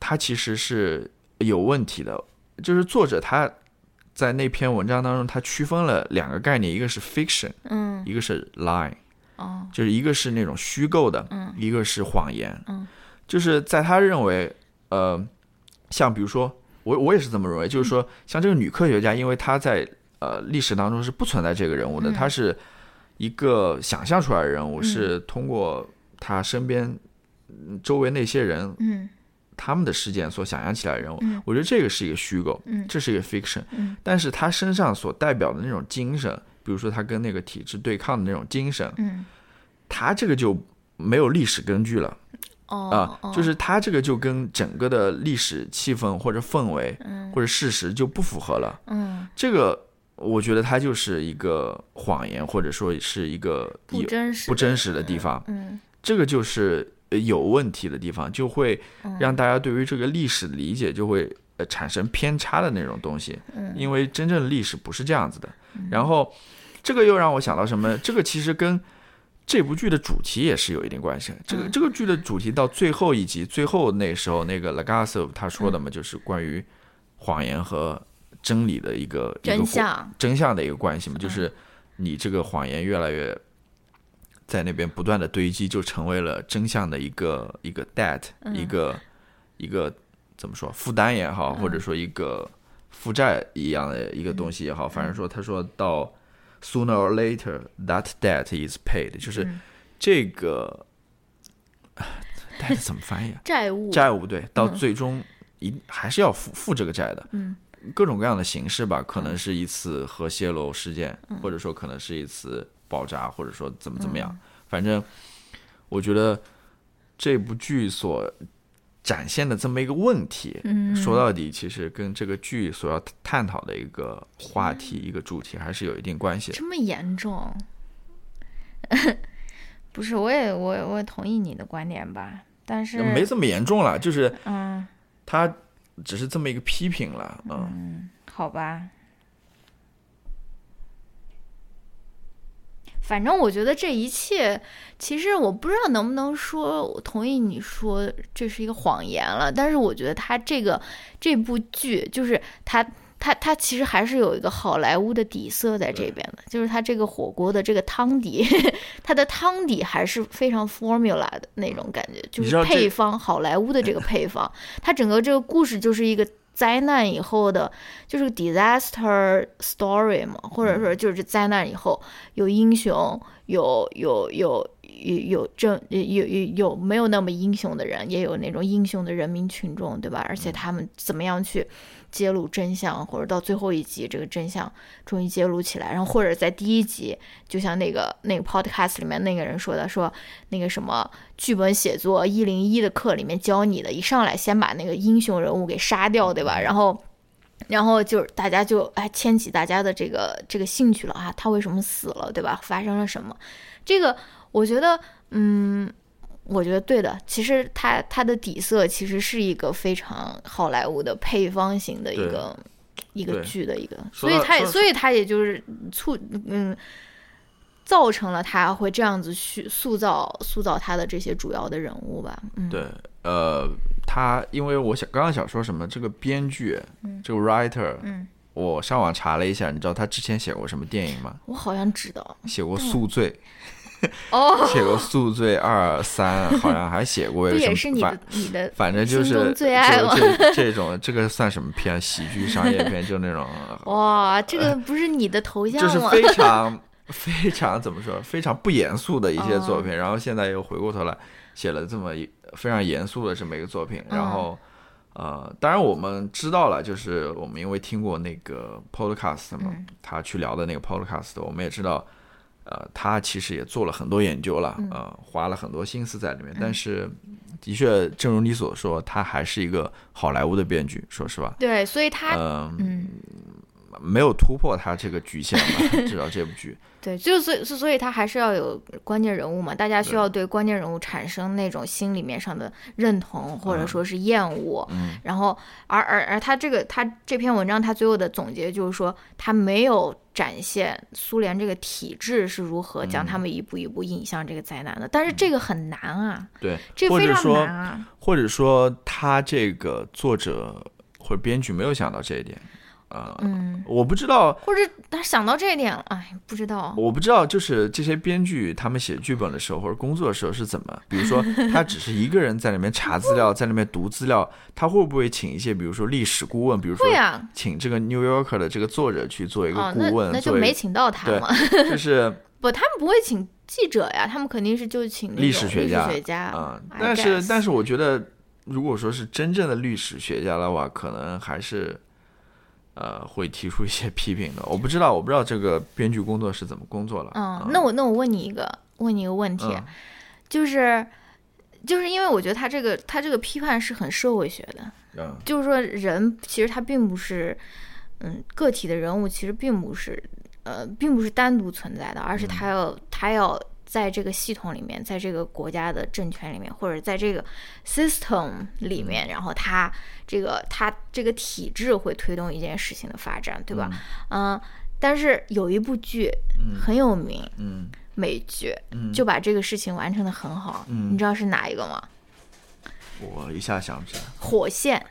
它其实是有问题的。就是作者他在那篇文章当中，他区分了两个概念，一个是 fiction，嗯。一个是 lie，哦。就是一个是那种虚构的，嗯。一个是谎言。嗯。就是在他认为，呃，像比如说，我我也是这么认为，就是说，像这个女科学家，因为她在呃历史当中是不存在这个人物的，嗯。她是一个想象出来的人物，嗯。是通过她身边嗯周围那些人嗯他们的事件所想象起来的人物。嗯我觉得这个是一个虚构，嗯这是一个 fiction，嗯但是他身上所代表的那种精神，比如说他跟那个体制对抗的那种精神，嗯他这个就没有历史根据了。哦啊，哦就是他这个就跟整个的历史气氛或者氛围嗯或者事实就不符合了。嗯这个我觉得它就是一个谎言，或者说是一个不真实不真实的地方。嗯这个就是呃有问题的地方，就会嗯让大家对于这个历史理解就会呃产生偏差的那种东西。嗯因为真正的历史不是这样子的。然后这个又让我想到什么？这个其实跟这部剧的主题也是有一定关系。这个嗯这个剧的主题到最后一集，最后那时候那个 Lagasov 他说的嘛，就是关于谎言和真理的一个一个真相真相的一个关系嘛，就是你这个谎言越来越在那边不断的堆积，就成为了真相的一个一个 debt，、一个一个怎么说负担也好，或者说一个负债一样的一个东西也好，反正说他说到 sooner or later that debt is paid，就是嗯。这个 debt 怎么翻译啊？债务。债务对，到嗯。最终一还是要付付这个债的。嗯。各种各样的形式吧，可能是一次核泄漏事件，嗯。或者说可能是一次爆炸，或者说怎么怎么样。反正我觉得这部剧所展现的这么一个问题，嗯说到底其实跟这个剧所要探讨的一个话题、一个主题还是有一定关系的。这么严重？不是，我也我我也同意你的观点吧，但是没这么严重了，就是嗯他只是这么一个批评了，嗯，嗯，好吧。反正我觉得这一切，其实我不知道能不能说我同意你说这是一个谎言了，但是我觉得他这个这部剧就是他他他其实还是有一个好莱坞的底色在这边的，就是他这个火锅的这个汤底，它的汤底还是非常 formula 的那种感觉，就是配方好莱坞的这个配方，它整个这个故事就是一个。灾难以后的，就是个 disaster story 嘛，或者说就是灾难以后有英雄，有有有有有正有有有没有那么英雄的人，也有那种英雄的人民群众，对吧？而且他们怎么样去揭露真相，或者到最后一集这个真相终于揭露起来，然后或者在第一集，就像那个那个 podcast 里面那个人说的，说那个什么剧本写作一零一的课里面教你的，一上来先把那个英雄人物给杀掉，对吧？然后。然后就是大家就哎牵起大家的这个这个兴趣了啊，他为什么死了，对吧？发生了什么？这个我觉得，嗯，我觉得对的。其实它它的底色其实是一个非常好莱坞的配方型的一个一个剧的一个，所以它也所以它也就是促嗯。造成了他会这样子去塑造塑造他的这些主要的人物吧，嗯，对，呃，他因为我想刚刚想说什么，这个编剧，这个 writer，嗯，我上网查了一下，你知道他之前写过什么电影吗？我好像知道写过《宿醉》，哦，写过《宿醉二三》，好像还写过一这个什么反也是你的你的反正就是最爱这 这种这个算什么片？喜剧商业片，就那种 哇，这个不是你的头像吗？就是非常非常怎么说，非常不严肃的一些作品，然后现在又回过头来写了这么一非常严肃的这么一个作品，然后。呃，当然我们知道了，就是我们因为听过那个 podcast 嘛，他去聊的那个 podcast，我们也知道，呃，他其实也做了很多研究了，呃，花了很多心思在里面。但是，的确，正如你所说，他还是一个好莱坞的编剧，说实话，对，所以他嗯、嗯，没有突破他这个局限吧，至少这部剧。对，就是所以所以他还是要有关键人物嘛，大家需要对关键人物产生那种心里面上的认同或者嗯说是厌恶，嗯。然后而而而他这个他这篇文章他最后的总结就是说他没有展现苏联这个体制是如何将嗯他们一步一步引向这个灾难的，但是这个很难啊，对，这个非常或者说难啊，或者说他这个作者或者编剧没有想到这一点，呃，嗯，我不知道，或者他想到这一点了，哎，不知道，我不知道，就是这些编剧他们写剧本的时候或者工作的时候是怎么，比如说 他只是一个人在里面查资料，在里面读资料，他会不会请一些比如说历史顾问，比如说请这个 New Yorker 的这个作者去做一个顾问，那就没请到他嘛。就是不，他们不会请记者呀，他们肯定是就请历史学家学家啊、但是但是我觉得，如果说是真正的历史学家的话，可能还是呃会提出一些批评的。我不知道，我不知道这个编剧工作是怎么工作了。嗯，那我那我问你一个问你一个问题，嗯就是就是因为我觉得他这个他这个批判是很社会学的，嗯就是说人其实他并不是嗯个体的人物，其实并不是呃并不是单独存在的，而是他要、他要。在这个系统里面，在这个国家的政权里面，或者在这个 system 里面，然后它这个它这个体制会推动一件事情的发展，对吧？嗯、但是有一部剧很有名，嗯美剧，嗯，就把这个事情完成的很好。嗯你知道是哪一个吗？我一下想不起来。火线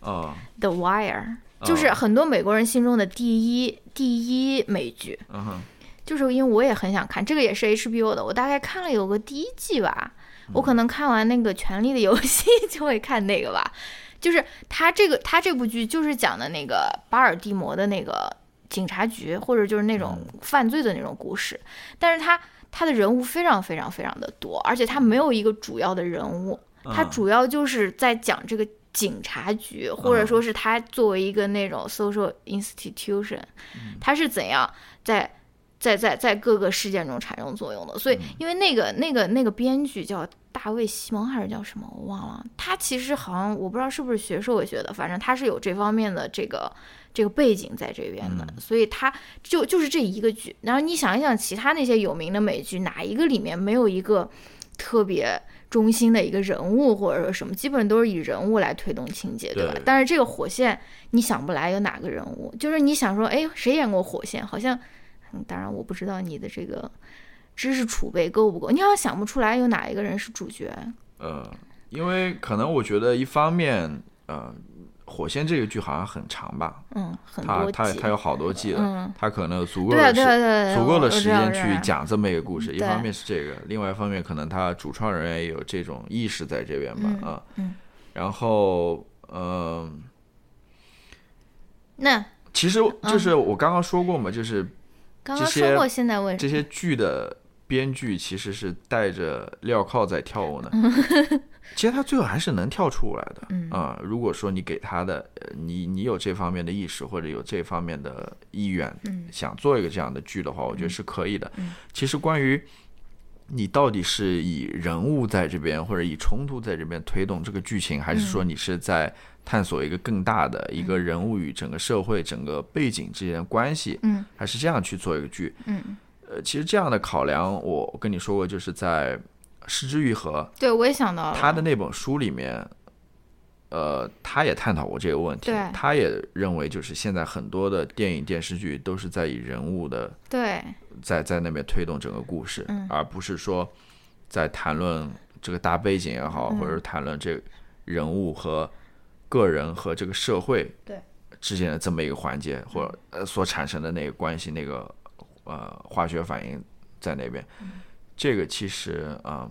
哦，The Wire，哦就是很多美国人心中的第一第一美剧。嗯哼，就是因为我也很想看，这个也是 HBO 的，我大概看了有个第一季吧。我可能看完那个《权力的游戏》就会看那个吧。就是他这个他这部剧就是讲的那个巴尔的摩的那个警察局，或者就是那种犯罪的那种故事，但是他他的人物非常非常非常的多，而且他没有一个主要的人物，他嗯主要就是在讲这个警察局，或者说是他作为一个那种 social institution，他是怎样在在在在各个事件中产生作用的。所以，因为那个那个那个编剧叫大卫·西蒙还是叫什么，我忘了。他其实好像我不知道是不是学社会学的，反正他是有这方面的这个这个背景在这边的，所以他就就是这一个剧。然后你想一想，其他那些有名的美剧，哪一个里面没有一个特别中心的一个人物或者说什么，基本都是以人物来推动情节，对吧？对但是这个火线你想不来有哪个人物，就是你想说，哎，谁演过火线？好像，嗯，当然我不知道你的这个知识储备够不够，你好像想不出来有哪一个人是主角。呃，因为可能我觉得一方面，呃，火线这个剧好像很长吧，嗯，很它多集它它有好多季了，嗯它可能有足够的时足够的时间去。讲这么一个故事。一方面是这个，另外一方面可能他主创人员也有这种意识在这边吧，嗯啊，嗯然后嗯、那其实就是我刚刚说过嘛，就是刚刚说过，现在为这些剧的编剧其实是带着镣铐在跳舞呢。其实他最后还是能跳出来的嗯啊、如果说你给他的，呃你你有这方面的意识或者有这方面的意愿，嗯想做一个这样的剧的话，我觉得是可以的。嗯其实关于你到底是以人物在这边或者以冲突在这边推动这个剧情，还是说你是在探索一个更大的一个人物与整个社会、整个背景之间的关系，嗯还是这样去做一个剧？嗯，呃，其实这样的考量，我我跟你说过，就是在《失之愈合对，我也想到》了。他的那本书里面，呃，他也探讨过这个问题。他也认为，就是现在很多的电影电视剧都是在以人物的对，在在那边推动整个故事，嗯而不是说在谈论这个大背景也好，嗯或者是谈论这人物和个人和这个社会对之间的这么一个环节，或者呃所产生的那个关系，那个呃化学反应在那边。嗯这个其实嗯，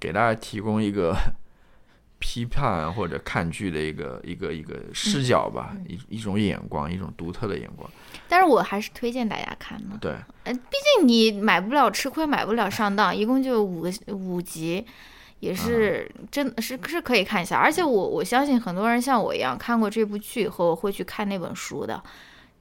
给大家提供一个 批判或者看剧的一个一个一个视角吧，嗯一一种眼光，一种独特的眼光。但是我还是推荐大家看的。对，呃，毕竟你买不了吃亏，买不了上当，一共就五个五集，也是真的是是可以看一下。而且我我相信很多人像我一样看过这部剧以后会去看那本书的。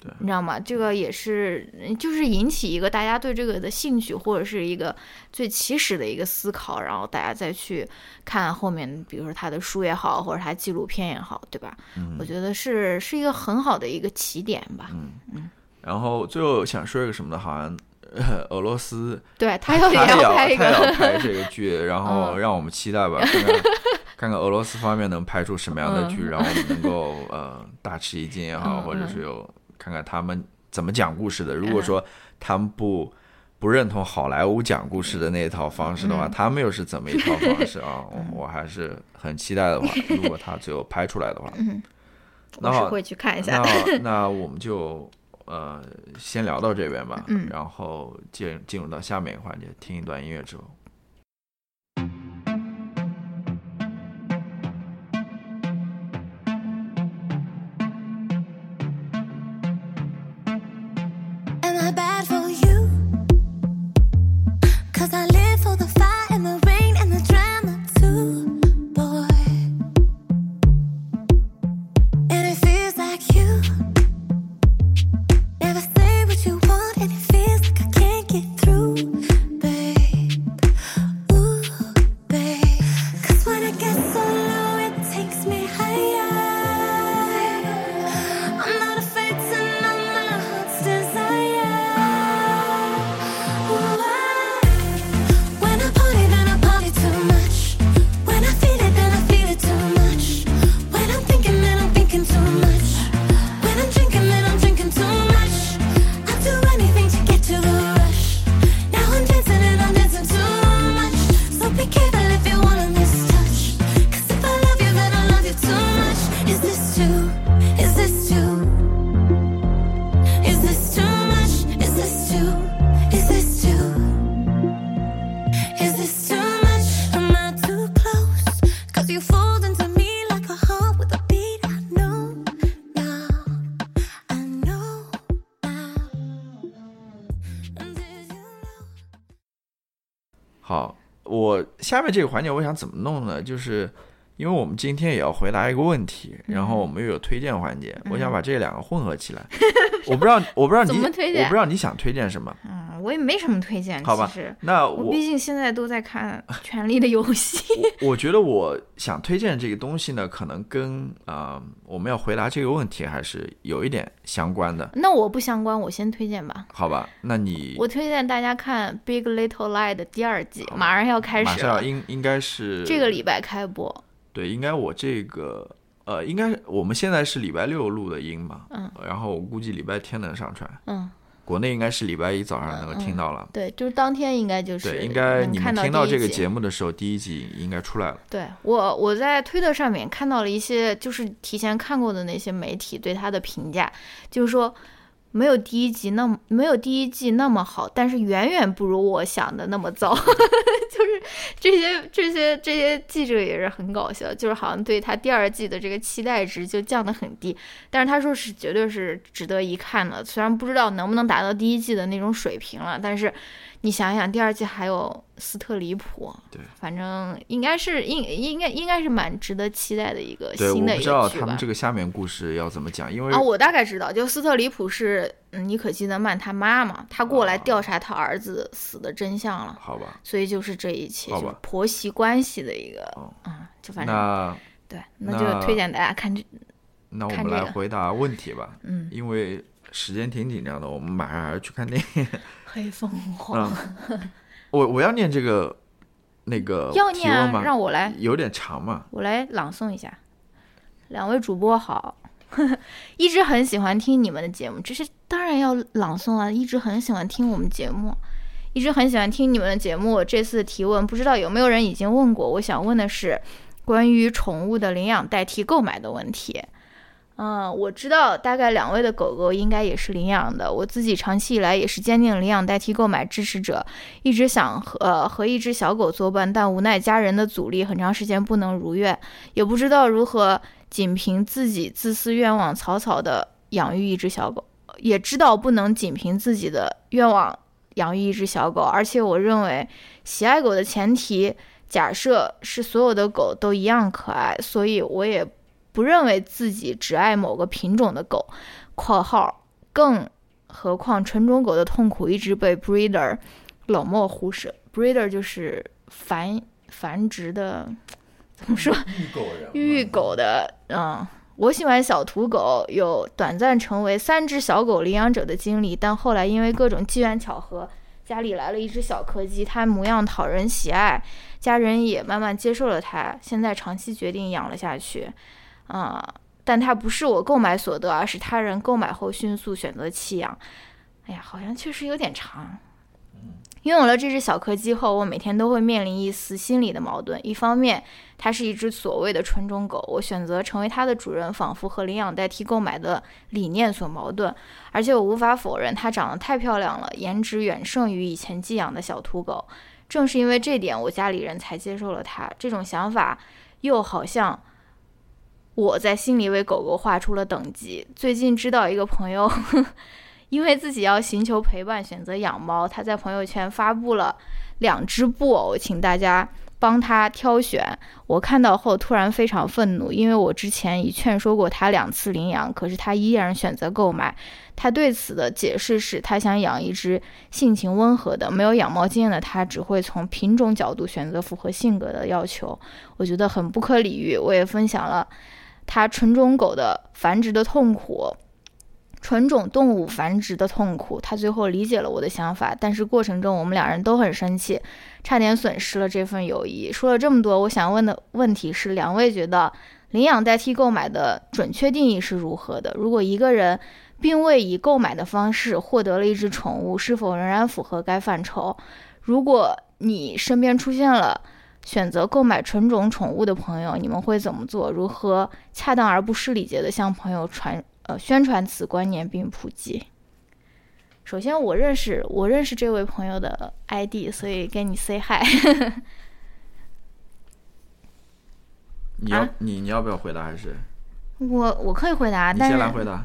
对你知道吗？这个也是，就是引起一个大家对这个的兴趣，或者是一个最起始的一个思考，然后大家再去看后面，比如说他的书也好，或者他纪录片也好，对吧？嗯我觉得是是一个很好的一个起点吧。嗯嗯然后最后想说一个什么呢？好像呃 俄罗斯 对他要 他也要拍一他要，拍这个剧，然后嗯。让我们期待吧，看看看看俄罗斯方面能拍出什么样的剧，嗯。让我们能够呃大吃一惊也好，嗯或者嗯。是有看看他们怎么讲故事的。如果嗯说他们不不认同好莱坞讲故事的那一套方式的话，嗯。他们又是怎么一套方式啊？我我还是很期待的话，如果他最后拍出来的话，嗯。那好我是会去看一下。那那我们就呃先聊到这边吧，嗯然后进进入到下面一个环节，听一段音乐之后。下面这个环节我想怎么弄呢？就是因为我们今天也要回答一个问题，然后我们又有推荐环节，我想把这两个混合起来。我不知道，我不知道你，我不知道你想推荐什么。嗯，我也没什么推荐。好吧其实那我我毕竟现在都在看《权力的游戏》我觉得我想推荐这个东西呢，可能跟啊、呃我们要回答这个问题还是有一点相关的，那我不相关，我先推荐吧。好吧？那你我推荐大家看《Big Little Lie》的第二季，马上要开始马上应应该是这个礼拜开播。对，应该我这个呃，应该我们现在是礼拜六录的音嘛，嗯，然后我估计礼拜天能上传，嗯，国内应该是礼拜一早上能够听到了。对，就是当天应该就是对，应该你们听到这个节目的时候，第一集应该出来了。对我，我在推特上面看到了一些就是提前看过的那些媒体对他的评价，就是说没有第一季那么没有第一季那么好，但是远远不如我想的那么糟。就是这些这些这些记者也是很搞笑，就是好像对他第二季的这个期待值就降得很低，但是他说是绝对是值得一看的，虽然不知道能不能达到第一季的那种水平了，但是你想想，第二季还有斯特里普，对，反正应该是应应该应该是蛮值得期待的一个新的一不知道他们这。个下面故事要怎么讲，因为啊，我大概知道，就斯特里普是嗯妮可基德曼他妈妈，她过来哦调查他儿子死的真相了，好吧，所以就是这一期就是婆媳关系的一个，哦嗯，就反正对，那那就推荐大家看这，那我们来回答问题吧，嗯，因为时间挺紧张的，我们马上还要去看电影。黑凤凰嗯，我我要念这个那个要念啊？让我来，有点长嘛。我来朗诵一下。两位主播好，一直很喜欢听你们的节目，这是当然要朗诵啊！一直很喜欢听我们节目，一直很喜欢听你们的节目。这次提问不知道有没有人已经问过，我想问的是关于宠物的领养代替购买的问题。嗯，我知道大概两位的狗狗应该也是领养的。我自己长期以来也是坚定领养代替购买支持者，一直想和和一只小狗作伴，但无奈家人的阻力，很长时间不能如愿，也不知道如何仅凭自己自私愿望草草的养育一只小狗，也知道不能仅凭自己的愿望养育一只小狗，而且我认为喜爱狗的前提假设是所有的狗都一样可爱，所以我也不认为自己只爱某个品种的狗。（括号更何况纯种狗的痛苦一直被 breeder 冷漠忽视，breeder 就是繁繁殖的，怎么说？育狗人育狗的，嗯，我喜欢小土狗，有短暂成为三只小狗领养者的经历，但后来因为各种机缘巧合，家里来了一只小柯基，它模样讨人喜爱，家人也慢慢接受了它，现在长期决定养了下去，啊、但它不是我购买所得，而是他人购买后迅速选择弃养。哎呀，好像确实有点长。拥有了这只小柯基后，我每天都会面临一丝心理的矛盾。一方面，它是一只所谓的纯种狗，我选择成为它的主人，仿佛和领养代替购买的理念所矛盾。而且我无法否认，它长得太漂亮了，颜值远胜于以前寄养的小土狗。正是因为这点，我家里人才接受了它。这种想法，又好像我在心里为狗狗画出了等级。最近知道一个朋友。因为自己要寻求陪伴，选择养猫，他在朋友圈发布了两只布偶，请大家帮他挑选。我看到后突然非常愤怒，因为我之前已劝说过他两次领养，可是他依然选择购买。他对此的解释是他想养一只性情温和的、没有养猫经验的他，只会从品种角度选择符合性格的要求。我觉得很不可理喻。我也分享了他纯种狗的繁殖的痛苦。纯种动物繁殖的痛苦，他最后理解了我的想法，但是过程中我们两人都很生气，差点损失了这份友谊。说了这么多，我想问的问题是：两位觉得领养代替购买的准确定义是如何的？如果一个人并未以购买的方式获得了一只宠物，是否仍然符合该范畴？如果你身边出现了选择购买纯种宠物的朋友，你们会怎么做？如何恰当而不失礼节的向朋友传？呃，宣传此观念并普及。首先，我认识我认识这位朋友的 ID，所以跟你 say hi。你要、啊你你要不要回答？还是我我可以回答，你但是先来回答？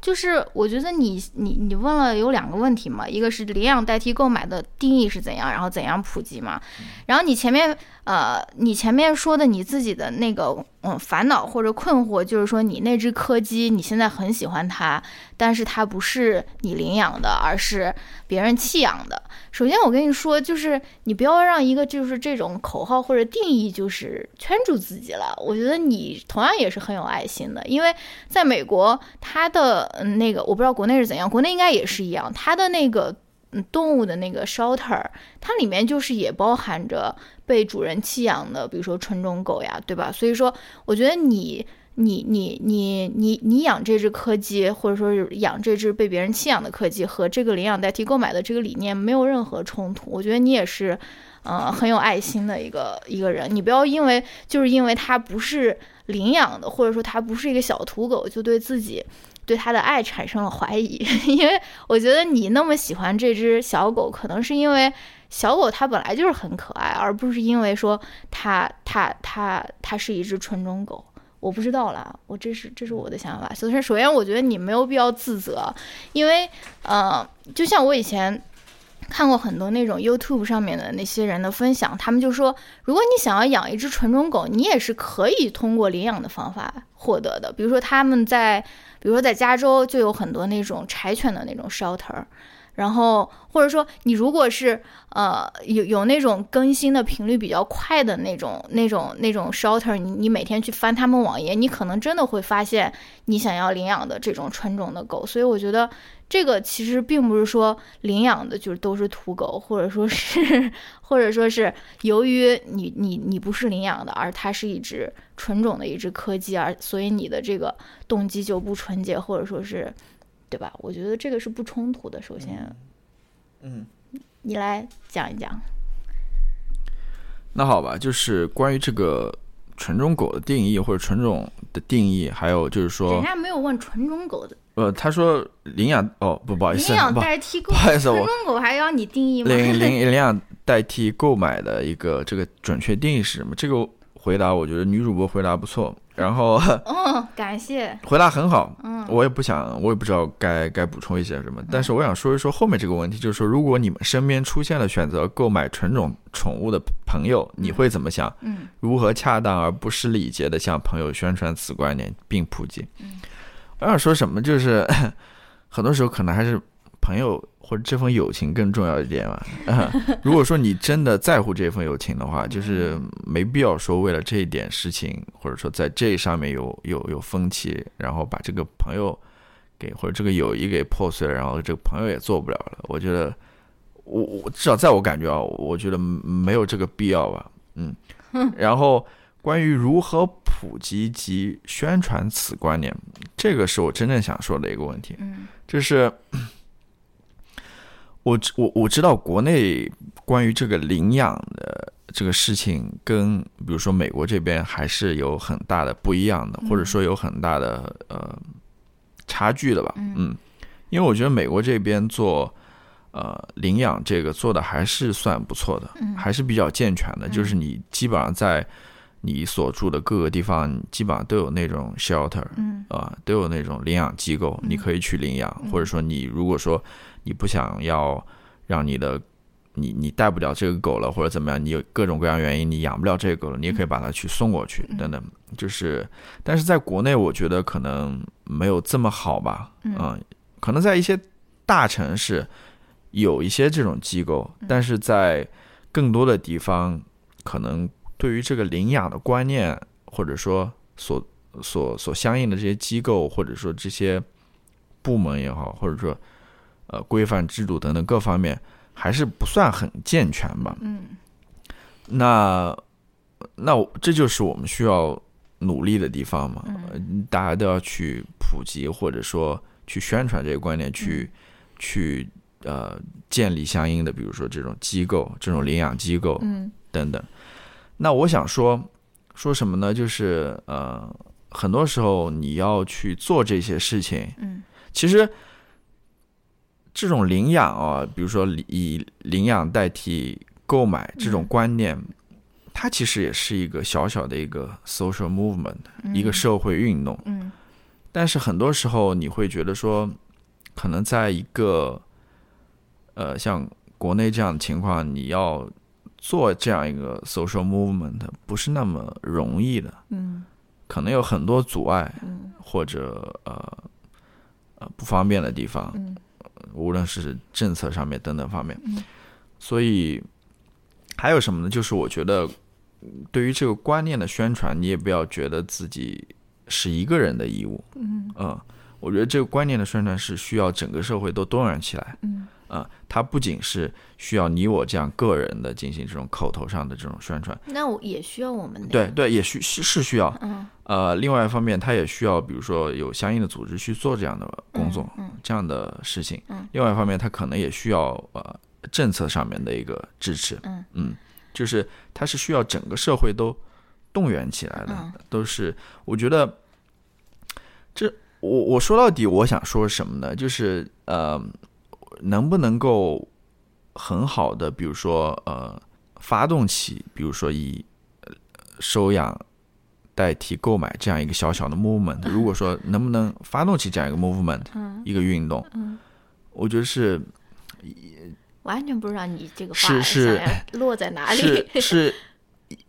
就是我觉得你你你问了有两个问题嘛，一个是领养代替购买的定义是怎样，然后怎样普及嘛。然后你前面呃，你前面说的你自己的那个嗯烦恼或者困惑，就是说你那只柯基你现在很喜欢它，但是它不是你领养的，而是别人弃养的。首先，我跟你说，就是你不要让一个就是这种口号或者定义就是圈住自己了。我觉得你同样也是很有爱心的，因为在美国，它的嗯那个我不知道国内是怎样，国内应该也是一样，它的那个嗯动物的那个 shelter，它里面就是也包含着被主人弃养的，比如说纯种狗呀，对吧？所以说，我觉得你。你你你你你养这只柯基，或者说是养这只被别人弃养的柯基，和这个领养代替购买的这个理念没有任何冲突。我觉得你也是，呃，很有爱心的一个一个人。你不要因为就是因为它不是领养的，或者说它不是一个小土狗，就对自己对他的爱产生了怀疑。因为我觉得你那么喜欢这只小狗，可能是因为小狗它本来就是很可爱，而不是因为说它它它它是一只纯种狗。我不知道啦，我这是这是我的想法。首先，首先我觉得你没有必要自责，因为呃，就像我以前看过很多那种 YouTube 上面的那些人的分享，他们就说，如果你想要养一只纯种狗，你也是可以通过领养的方法获得的。比如说他们在，比如说在加州就有很多那种柴犬的那种 shelter。然后，或者说你如果是呃有有那种更新的频率比较快的那种那种那种 shelter，你你每天去翻他们网页，你可能真的会发现你想要领养的这种纯种的狗。所以我觉得这个其实并不是说领养的就是都是土狗，或者说是或者说是由于你你你不是领养的，而它是一只纯种的一只柯基，而所以你的这个动机就不纯洁，或者说是。对吧？我觉得这个是不冲突的。首先，嗯，你来讲一讲。那好吧，就是关于这个纯种狗的定义或者纯种的定义，还有就是说，人家没有问纯种狗的。呃，他说领养哦，不不好意思，领养代替购，不好意思，我还要你定义吗？领领领养代替购买的一个这个准确定义是什么？这个回答我觉得女主播回答不错，然后哦，感谢。回答很好，嗯，我也不想，我也不知道该该补充一些什么，但是我想说一说后面这个问题，就是说，如果你们身边出现了选择购买纯种宠物的朋友，你会怎么想？嗯如何恰当而不失礼节的向朋友宣传此观念并普及？嗯我想说什么，就是 很多时候可能还是朋友或者这份友情更重要一点嘛。如果说你真的在乎这份友情的话，就是没必要说为了这一点事情，或者说在这上面有有有分歧，然后把这个朋友给或者这个友谊给破碎了，然后这个朋友也做不了了。我觉得，我我至少在我感觉啊，我觉得没有这个必要吧。嗯，然后关于如何普及及宣传此观念，这个是我真正想说的一个问题。嗯就是我知我我知道国内关于这个领养的这个事情，跟比如说美国这边还是有很大的不一样的，或者说有很大的呃差距的吧。嗯嗯，因为我觉得美国这边做呃领养这个做的还是算不错的，嗯还是比较健全的。就是你基本上在你所住的各个地方，基本上都有那种 shelter，嗯。啊、都有那种领养机构，你可以去领养，或者说你如果说你不想要让你的你你带不了这个狗了，或者怎么样，你有各种各样原因你养不了这个狗了，你也可以把它去送过去，等等。就是，但是在国内，我觉得可能没有这么好吧，嗯。啊可能在一些大城市有一些这种机构，但是在更多的地方，可能对于这个领养的观念，或者说所所所相应的这些机构，或者说这些部门也好，或者说呃规范制度等等各方面，还是不算很健全吧。嗯那那我这就是我们需要努力的地方嘛，嗯大家都要去普及或者说去宣传这个观念，去、去呃建立相应的，比如说这种机构、这种领养机构嗯等等。那我想说说什么呢？就是呃，很多时候你要去做这些事情，嗯其实这种领养啊，比如说以领养代替购买这种嗯观念，它其实也是一个小小的一个 social movement，、嗯一个社会运动。嗯但是很多时候你会觉得说，可能在一个呃像国内这样的情况，你要做这样一个 social movement 不是那么容易的。嗯。可能有很多阻碍，嗯。或者呃呃不方便的地方，嗯。无论是政策上面等等方面，嗯。所以还有什么呢？就是我觉得嗯对于这个观念的宣传，你也不要觉得自己是一个人的义务，嗯。嗯，我觉得这个观念的宣传是需要整个社会都动员起来，嗯啊、它不仅是需要你我这样个人的进行这种口头上的这种宣传，那我也需要我们的对，对，也需是是需要，嗯呃，另外一方面，它也需要，比如说有相应的组织去做这样的工作，嗯这样的事情。嗯另外一方面，它可能也需要呃政策上面的一个支持。嗯就是它是需要整个社会都动员起来的，嗯都是我觉得这我我说到底我想说什么呢？就是呃，能不能够很好的，比如说呃，发动起，比如说以呃收养代替购买这样一个小小的 movement，如果说能不能发动起这样一个 movement，嗯一个运动，嗯，我觉得是完全不知道你这个话是是落在哪是里。是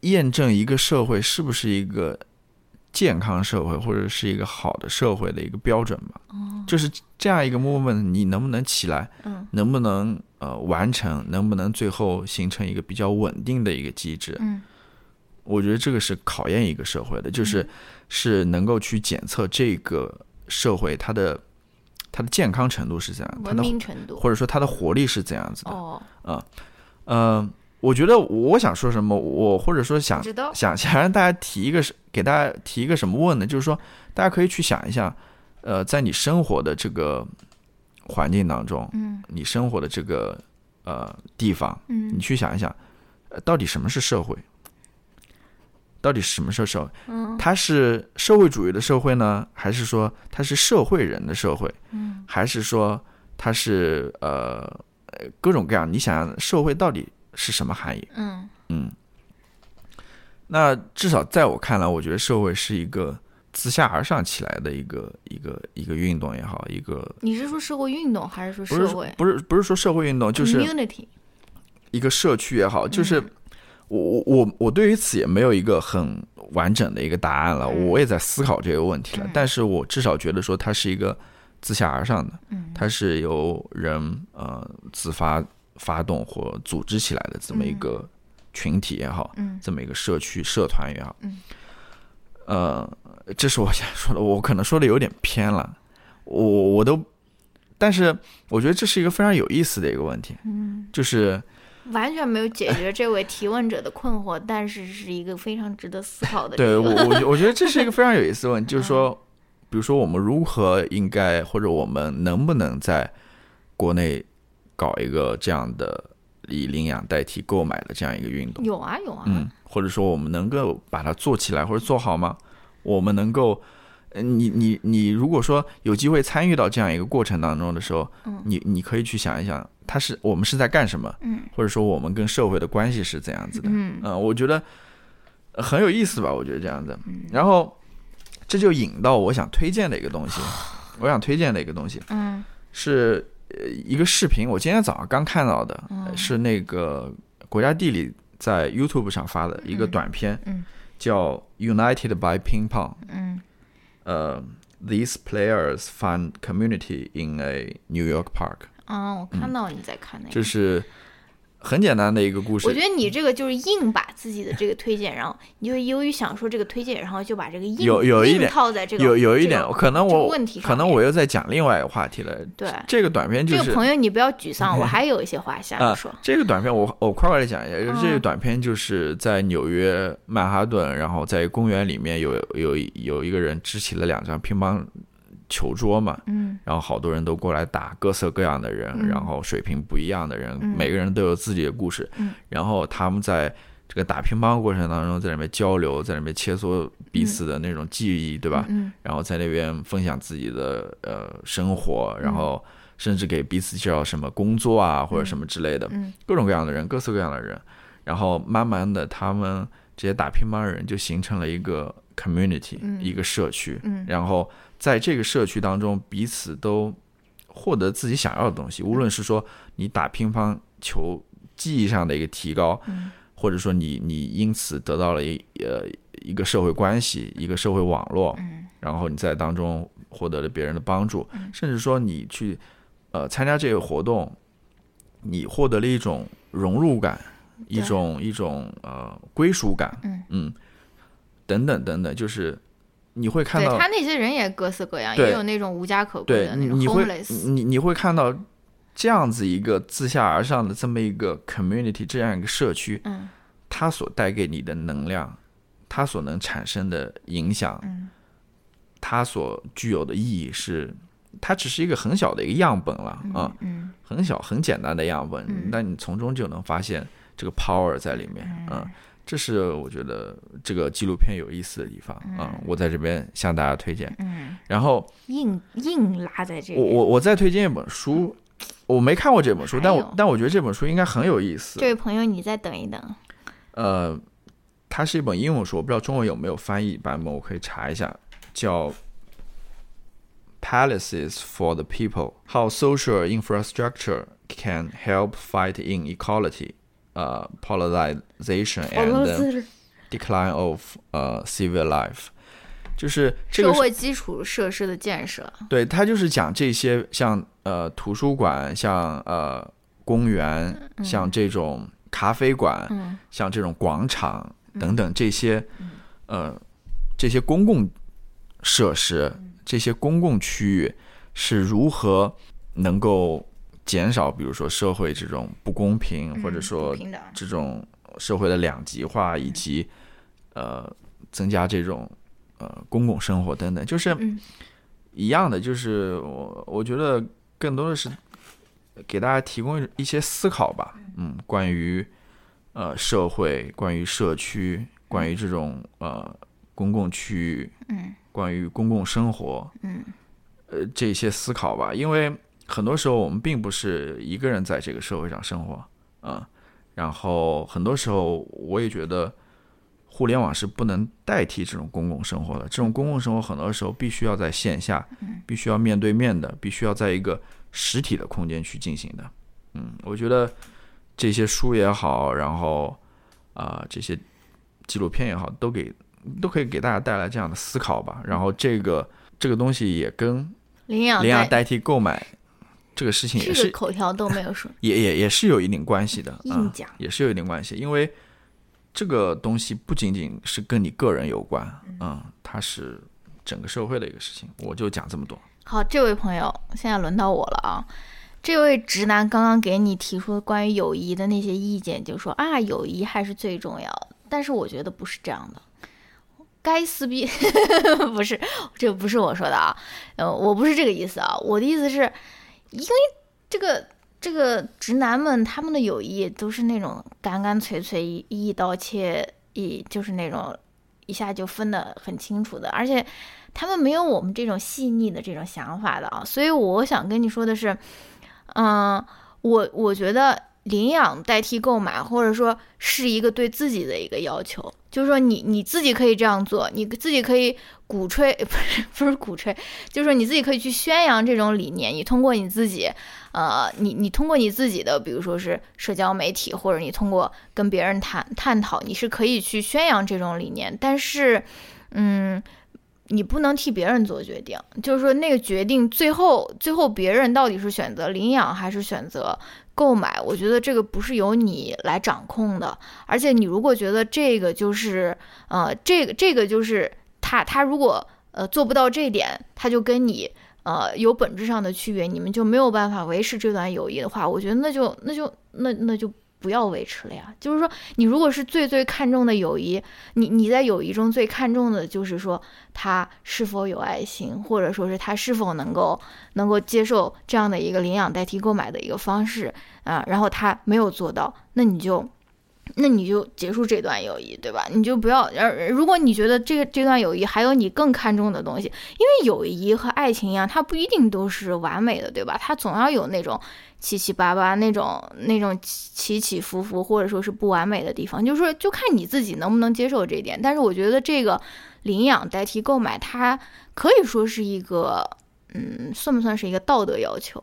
验证一个社会是不是一个健康社会，或者是一个好的社会的一个标准吧。就是这样一个 movement，你能不能起来，嗯能不能呃完成，能不能最后形成一个比较稳定的一个机制？嗯我觉得这个是考验一个社会的，就是是能够去检测这个社会它的它的健康程度是怎样，它文的明程度或者说它的活力是怎样子的。哦，嗯，我觉得我想说什么，我或者说想想 想让大家提一个是给大家提一个什么问呢？就是说，大家可以去想一下，呃，在你生活的这个环境当中，嗯你生活的这个呃地方，你嗯去想一想，呃到底什么是社会？到底什么是社会？嗯它是社会主义的社会呢，还是说它是社会人的社会？嗯还是说它是呃呃各种各样？你想想，社会到底是什么含义？嗯嗯，那至少在我看来，我觉得社会是一个自下而上起来的一个一个一个运动也好，一个你是说社会运动还是说社会不是不是说社会运动，就是？Community？一个社区也好，就是嗯。我我我我对于此也没有一个很完整的一个答案了，嗯我也在思考这个问题了嗯，但是我至少觉得说它是一个自下而上的，嗯。它是由人呃自发发动或组织起来的这么一个群体也好，嗯。这么一个社区社团也好，嗯。呃，这是我想说的，我可能说的有点偏了，我我都，但是我觉得这是一个非常有意思的一个问题，嗯，就是完全没有解决这位提问者的困惑，但是是一个非常值得思考的。对我我我觉得这是一个非常有意思的问题，就是说，比如说我们如何应该或者我们能不能在国内搞一个这样的以领养代替购买的这样一个运动？有啊有啊，嗯，或者说我们能够把它做起来或者做好吗？我们能够，呃你你你，如果说有机会参与到这样一个过程当中的时候，嗯你你可以去想一想，它是我们是在干什么，嗯或者说我们跟社会的关系是怎样子的？嗯嗯，我觉得呃很有意思吧，我觉得这样子。嗯然后这就引到我想推荐的一个东西，我想推荐的一个东西嗯是呃一个视频，我今天早上刚看到的，是那个国家地理在 YouTube 上发的一个短片，嗯叫 United by Ping Pong。嗯呃，These players find community in a New York park，啊，我看到你在看那个，就是很简单的一个故事。我觉得你这个就是硬把自己的这个推荐，然后你就由于想说这个推荐，然后就把这个硬有有一点硬套在这个有有一点这，个可能我这个问题可能我又在讲另外一个话题了。对这个短片就是这个朋友你不要沮丧，我还有一些话想说，，这个短片我我快快的讲一下，就是这个嗯短片就是在纽约曼哈顿，然后在公园里面有有有一个人支起了两张乒乓球桌嘛，嗯。然后好多人都过来打，各色各样的人，嗯。然后水平不一样的人，嗯。每个人都有自己的故事，嗯。然后他们在这个打乒乓过程当中，在里面交流，在里面切磋彼此的那种记忆，对吧？嗯然后在那边分享自己的呃生活，然后甚至给彼此介绍什么工作啊或者什么之类的，嗯各种各样的人，各色各样的人，然后慢慢的他们这些打乒乓的人就形成了一个 community，、嗯。一个社区，嗯。然后在这个社区当中，彼此都获得自己想要的东西，无论是说你打乒乓球技艺上的一个提高，嗯。或者说你你因此得到了一呃一个社会关系，一个社会网络，嗯。然后你在当中获得了别人的帮助，嗯。甚至说你去呃参加这个活动，你获得了一种融入感，一种一种呃归属感，嗯。等等等等，就是你会看到对他那些人也各色各样，也有那种无家可归的那种你你会 homeless，你你会看到这样子一个自下而上的这么一个 community，这样一个社区，嗯。它所带给你的能量，它所能产生的影响，嗯。它所具有的意义是，它只是一个很小的一个样本了啊，嗯。很小很简单的样本，嗯。但你从中就能发现这个 power 在里面，嗯，这是我觉得这个纪录片有意思的地方啊、我在这边向大家推荐。嗯，然后硬硬拉在这我里。我我再推荐一本书，我没看过这本书，但我但我觉得这本书应该很有意思这。位朋友，你再等一等。呃，它是一本英文书，我不知道中文有没有翻译版本，我可以查一下，叫《Palaces for the People: How Social Infrastructure Can Help Fight Inequality, uh, Polarization and Decline of uh Civil Life》。就是这个社会基础设施的建设，对，它就是讲这些像呃图书馆、像呃公园、像这种咖啡馆、嗯像这种广场等等这些呃这些公共设施、这些公共区域是如何能够减少，比如说社会这种不公平，或者嗯说这种社会的两极化，以及呃增加这种呃公共生活等等，就是嗯。一样的，就是我我觉得更多的是给大家提供一些思考吧，嗯，关于呃社会，关于社区，关于这种呃公共区域，嗯。关于公共生活，嗯。呃这些思考吧，因为很多时候我们并不是一个人在这个社会上生活啊、然后很多时候我也觉得互联网是不能代替这种公共生活的，这种公共生活很多时候必须要在线下，必须要面对面的，必须要在一个实体的空间去进行的。嗯，我觉得这些书也好，然后啊、这些纪录片也好，都给都可以给大家带来这样的思考吧。然后这个这个东西也跟领养代领养代替购买这个事情也是口条都没有说，也也也是有一定关系的，啊硬讲也是有一定关系，因为这个东西不仅仅是跟你个人有关，嗯，它是整个社会的一个事情。我就讲这么多。好，这位朋友，现在轮到我了啊！这位直男刚刚给你提出关于友谊的那些意见，就说啊，友谊还是最重要的。但是我觉得不是这样的，该撕逼 不是，这不是我说的啊，呃，我不是这个意思啊，我的意思是，因为这个这个直男们他们的友谊都是那种干干脆脆一一刀切，一就是那种一下就分的很清楚的，而且他们没有我们这种细腻的这种想法的啊，所以我想跟你说的是，嗯，我我觉得领养代替购买，或者说是一个对自己的一个要求，就是说你你自己可以这样做，你自己可以鼓吹，不是不是鼓吹，就是说你自己可以去宣扬这种理念，你通过你自己，呃，你你通过你自己的，比如说是社交媒体，或者你通过跟别人谈探讨，你是可以去宣扬这种理念，但是，嗯。你不能替别人做决定，就是说那个决定最后最后别人到底是选择领养还是选择购买，我觉得这个不是由你来掌控的。而且你如果觉得这个就是呃这个这个就是他他如果呃做不到这点，他就跟你呃有本质上的区别，你们就没有办法维持这段友谊的话，我觉得那就那就那那就。不要维持了呀！就是说，你如果是最最看重的友谊，你你在友谊中最看重的就是说他是否有爱心，或者说是他是否能够能够接受这样的一个领养代替购买的一个方式啊，然后他没有做到，那你就。那你就结束这段友谊，对吧？你就不要，而如果你觉得这个这段友谊还有你更看重的东西，因为友谊和爱情一样，它不一定都是完美的，对吧？它总要有那种七七八八、那种那种起起伏伏，或者说是不完美的地方，就是说，就看你自己能不能接受这一点。但是我觉得这个领养代替购买，它可以说是一个，嗯，算不算是一个道德要求？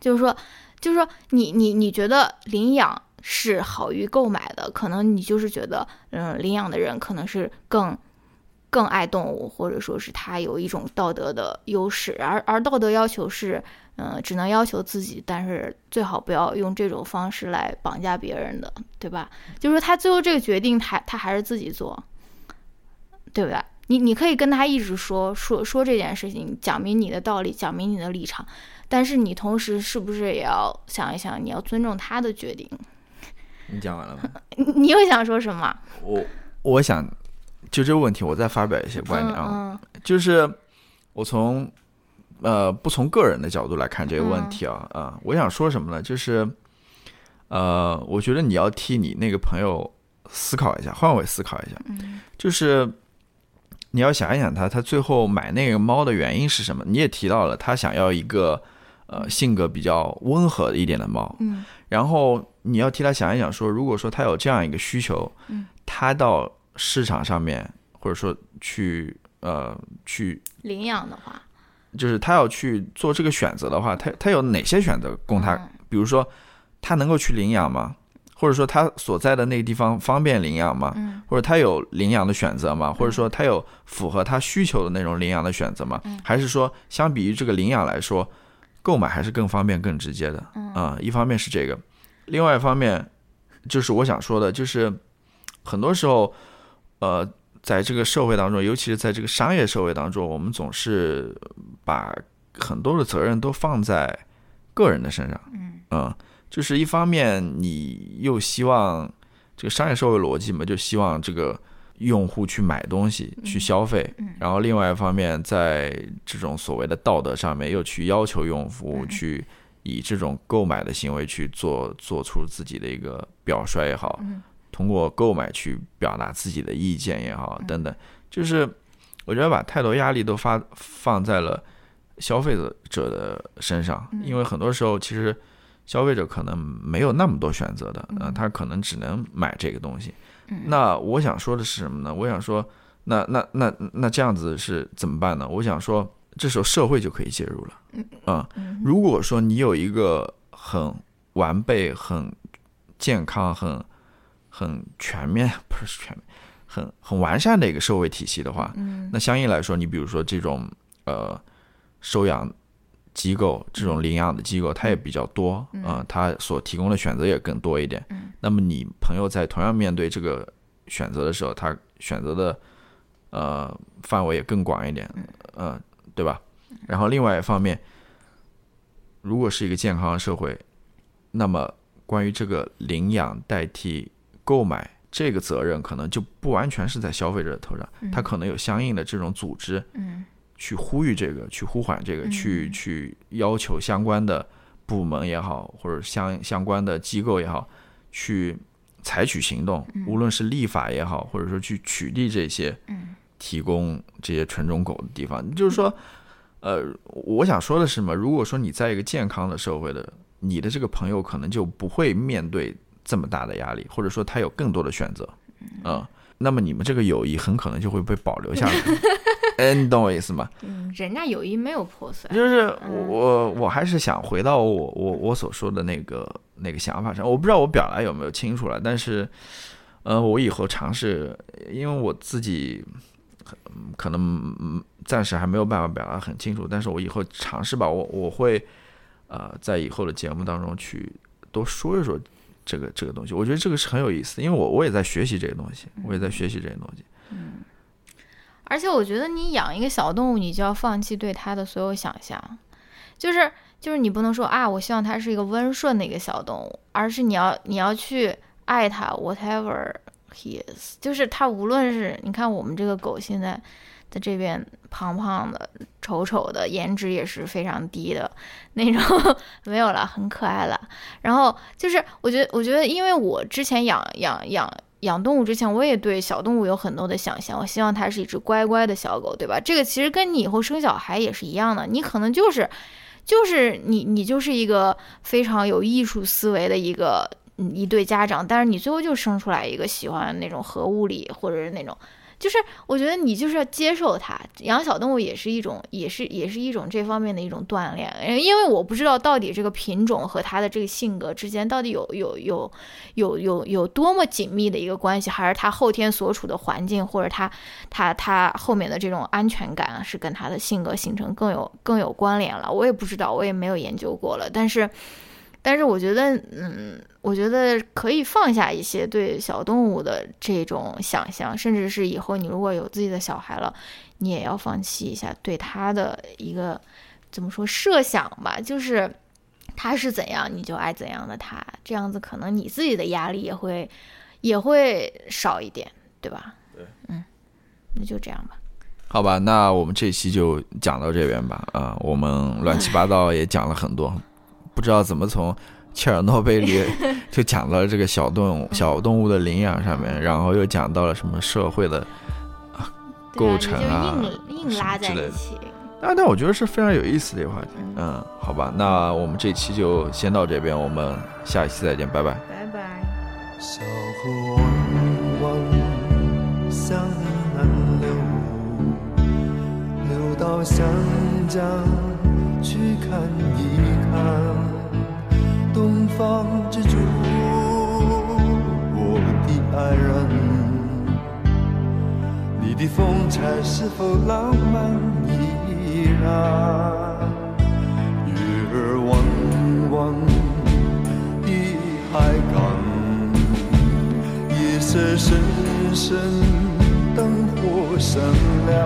就是说，就是说你，你你觉得领养是好于购买的，可能你就是觉得，嗯，领养的人可能是更更爱动物，或者说是他有一种道德的优势，而而道德要求是，嗯、只能要求自己，但是最好不要用这种方式来绑架别人的，对吧？就是说他最后这个决定他，他还是自己做，对不对？你你可以跟他一直说说说这件事情，讲明你的道理，讲明你的立场，但是你同时是不是也要想一想，你要尊重他的决定？你讲完了吗？你你又想说什么？我我想就这个问题，我再发表一些观点啊，嗯就是我从呃不从个人的角度来看这个问题啊啊、我想说什么呢？就是呃，我觉得你要替你那个朋友思考一下，换位思考一下，嗯就是你要想一想他他最后买那个猫的原因是什么？你也提到了，他想要一个呃性格比较温和一点的猫，嗯然后你要替他想一想说，如果说他有这样一个需求，嗯，他到市场上面或者说去呃去，领养的话，就是他要去做这个选择的话，他他有哪些选择供他？嗯比如说，他能够去领养吗？或者说他所在的那个地方方便领养吗？嗯或者他有领养的选择吗？或者说他有符合他需求的那种领养的选择吗？嗯还是说相比于这个领养来说，购买还是更方便、更直接的？嗯啊、一方面是这个，另外一方面就是我想说的，就是很多时候，呃，在这个社会当中，尤其是在这个商业社会当中，我们总是把很多的责任都放在个人的身上。嗯就是一方面你又希望这个商业社会逻辑嘛，就希望这个用户去买东西、去消费，嗯然后另外一方面在这种所谓的道德上面又去要求用户嗯去以这种购买的行为去做做出自己的一个表率也好，嗯通过购买去表达自己的意见也好，等等，就是我觉得把太多压力都发放在了消费者者的身上，因为很多时候其实消费者可能没有那么多选择的，嗯、他可能只能买这个东西。那我想说的是什么呢？我想说，那那那那这样子是怎么办呢？我想说，这时候社会就可以介入了。嗯、如果说你有一个很完备、很健康、很很全面，不是全面，很很完善的一个社会体系的话，嗯那相应来说，你比如说这种呃收养机构、这种领养的机构，它也比较多啊、呃它所提供的选择也更多一点。那么你朋友在同样面对这个选择的时候，他选择的呃范围也更广一点，呃，对吧？然后另外一方面，如果是一个健康的社会，那么关于这个领养代替购买这个责任，可能就不完全是在消费者的头上，他可能有相应的这种组织，嗯。去呼吁这个，去呼唤这个，去去要求相关的部门也好，或者相相关的机构也好，去采取行动，无论是立法也好，或者说去取缔这些提供这些纯种狗的地方。就是说，呃，我想说的是嘛，如果说你在一个健康的社会的，你的这个朋友可能就不会面对这么大的压力，或者说他有更多的选择，嗯，那么你们这个友谊很可能就会被保留下来。哎，你懂我意思吗？嗯，人家友谊没有破碎，就是我我我还是想回到我我我所说的那个那个想法上，我不知道我表达有没有清楚了，但是，呃，我以后尝试，因为我自己嗯可能暂时还没有办法表达很清楚，但是我以后尝试吧，我我会呃在以后的节目当中去多说一说这个这个东西，我觉得这个是很有意思，因为我我也在学习这个东西，我也在学习这个东西。嗯。而且我觉得你养一个小动物，你就要放弃对它的所有想象，就是就是你不能说啊，我希望它是一个温顺的一个小动物，而是你要你要去爱它，whatever he is，就是它无论是你看我们这个狗现在在这边胖胖的、丑丑的，颜值也是非常低的那种，没有了，很可爱了。然后就是我觉得，我觉得因为我之前养养养。养动物之前，我也对小动物有很多的想象。我希望它是一只乖乖的小狗，对吧？这个其实跟你以后生小孩也是一样的。你可能就是，就是你你就是一个非常有艺术思维的一个一对家长，但是你最后就生出来一个喜欢那种核物理或者是那种，就是我觉得你就是要接受它，养小动物也是一种，也是也是一种这方面的一种锻炼。因为我不知道到底这个品种和它的这个性格之间到底有有有有有有多么紧密的一个关系，还是它后天所处的环境，或者它它它后面的这种安全感是跟它的性格形成更有更有关联了。我也不知道，我也没有研究过了，但是。但是我觉得，嗯，我觉得可以放下一些对小动物的这种想象，甚至是以后你如果有自己的小孩了，你也要放弃一下对他的一个怎么说设想吧，就是他是怎样你就爱怎样的他，这样子可能你自己的压力也会也会少一点，对吧？对，嗯，那就这样吧。好吧，那我们这期就讲到这边吧。啊、我们乱七八糟也讲了很多，不知道怎么从切尔诺贝利就讲到了这个小动物 小动物的领养上面，然后又讲到了什么社会的啊构成啊你就硬硬拉在什么之类的一起。啊，但我觉得是非常有意思的一个话题。嗯，好吧，那我们这期就先到这边，我们下一期再见，拜拜。拜拜。小河弯弯向南流，流到湘江去看一看。方之珠，我的爱人，你的风采是否浪漫依然？月儿弯弯的海港。夜色深深，灯火闪亮，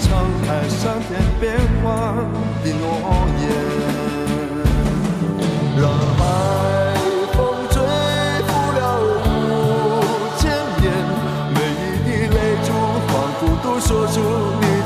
沧海桑田变幻的诺言，让海风吹拂了五千年，每一滴泪珠仿佛都说出你。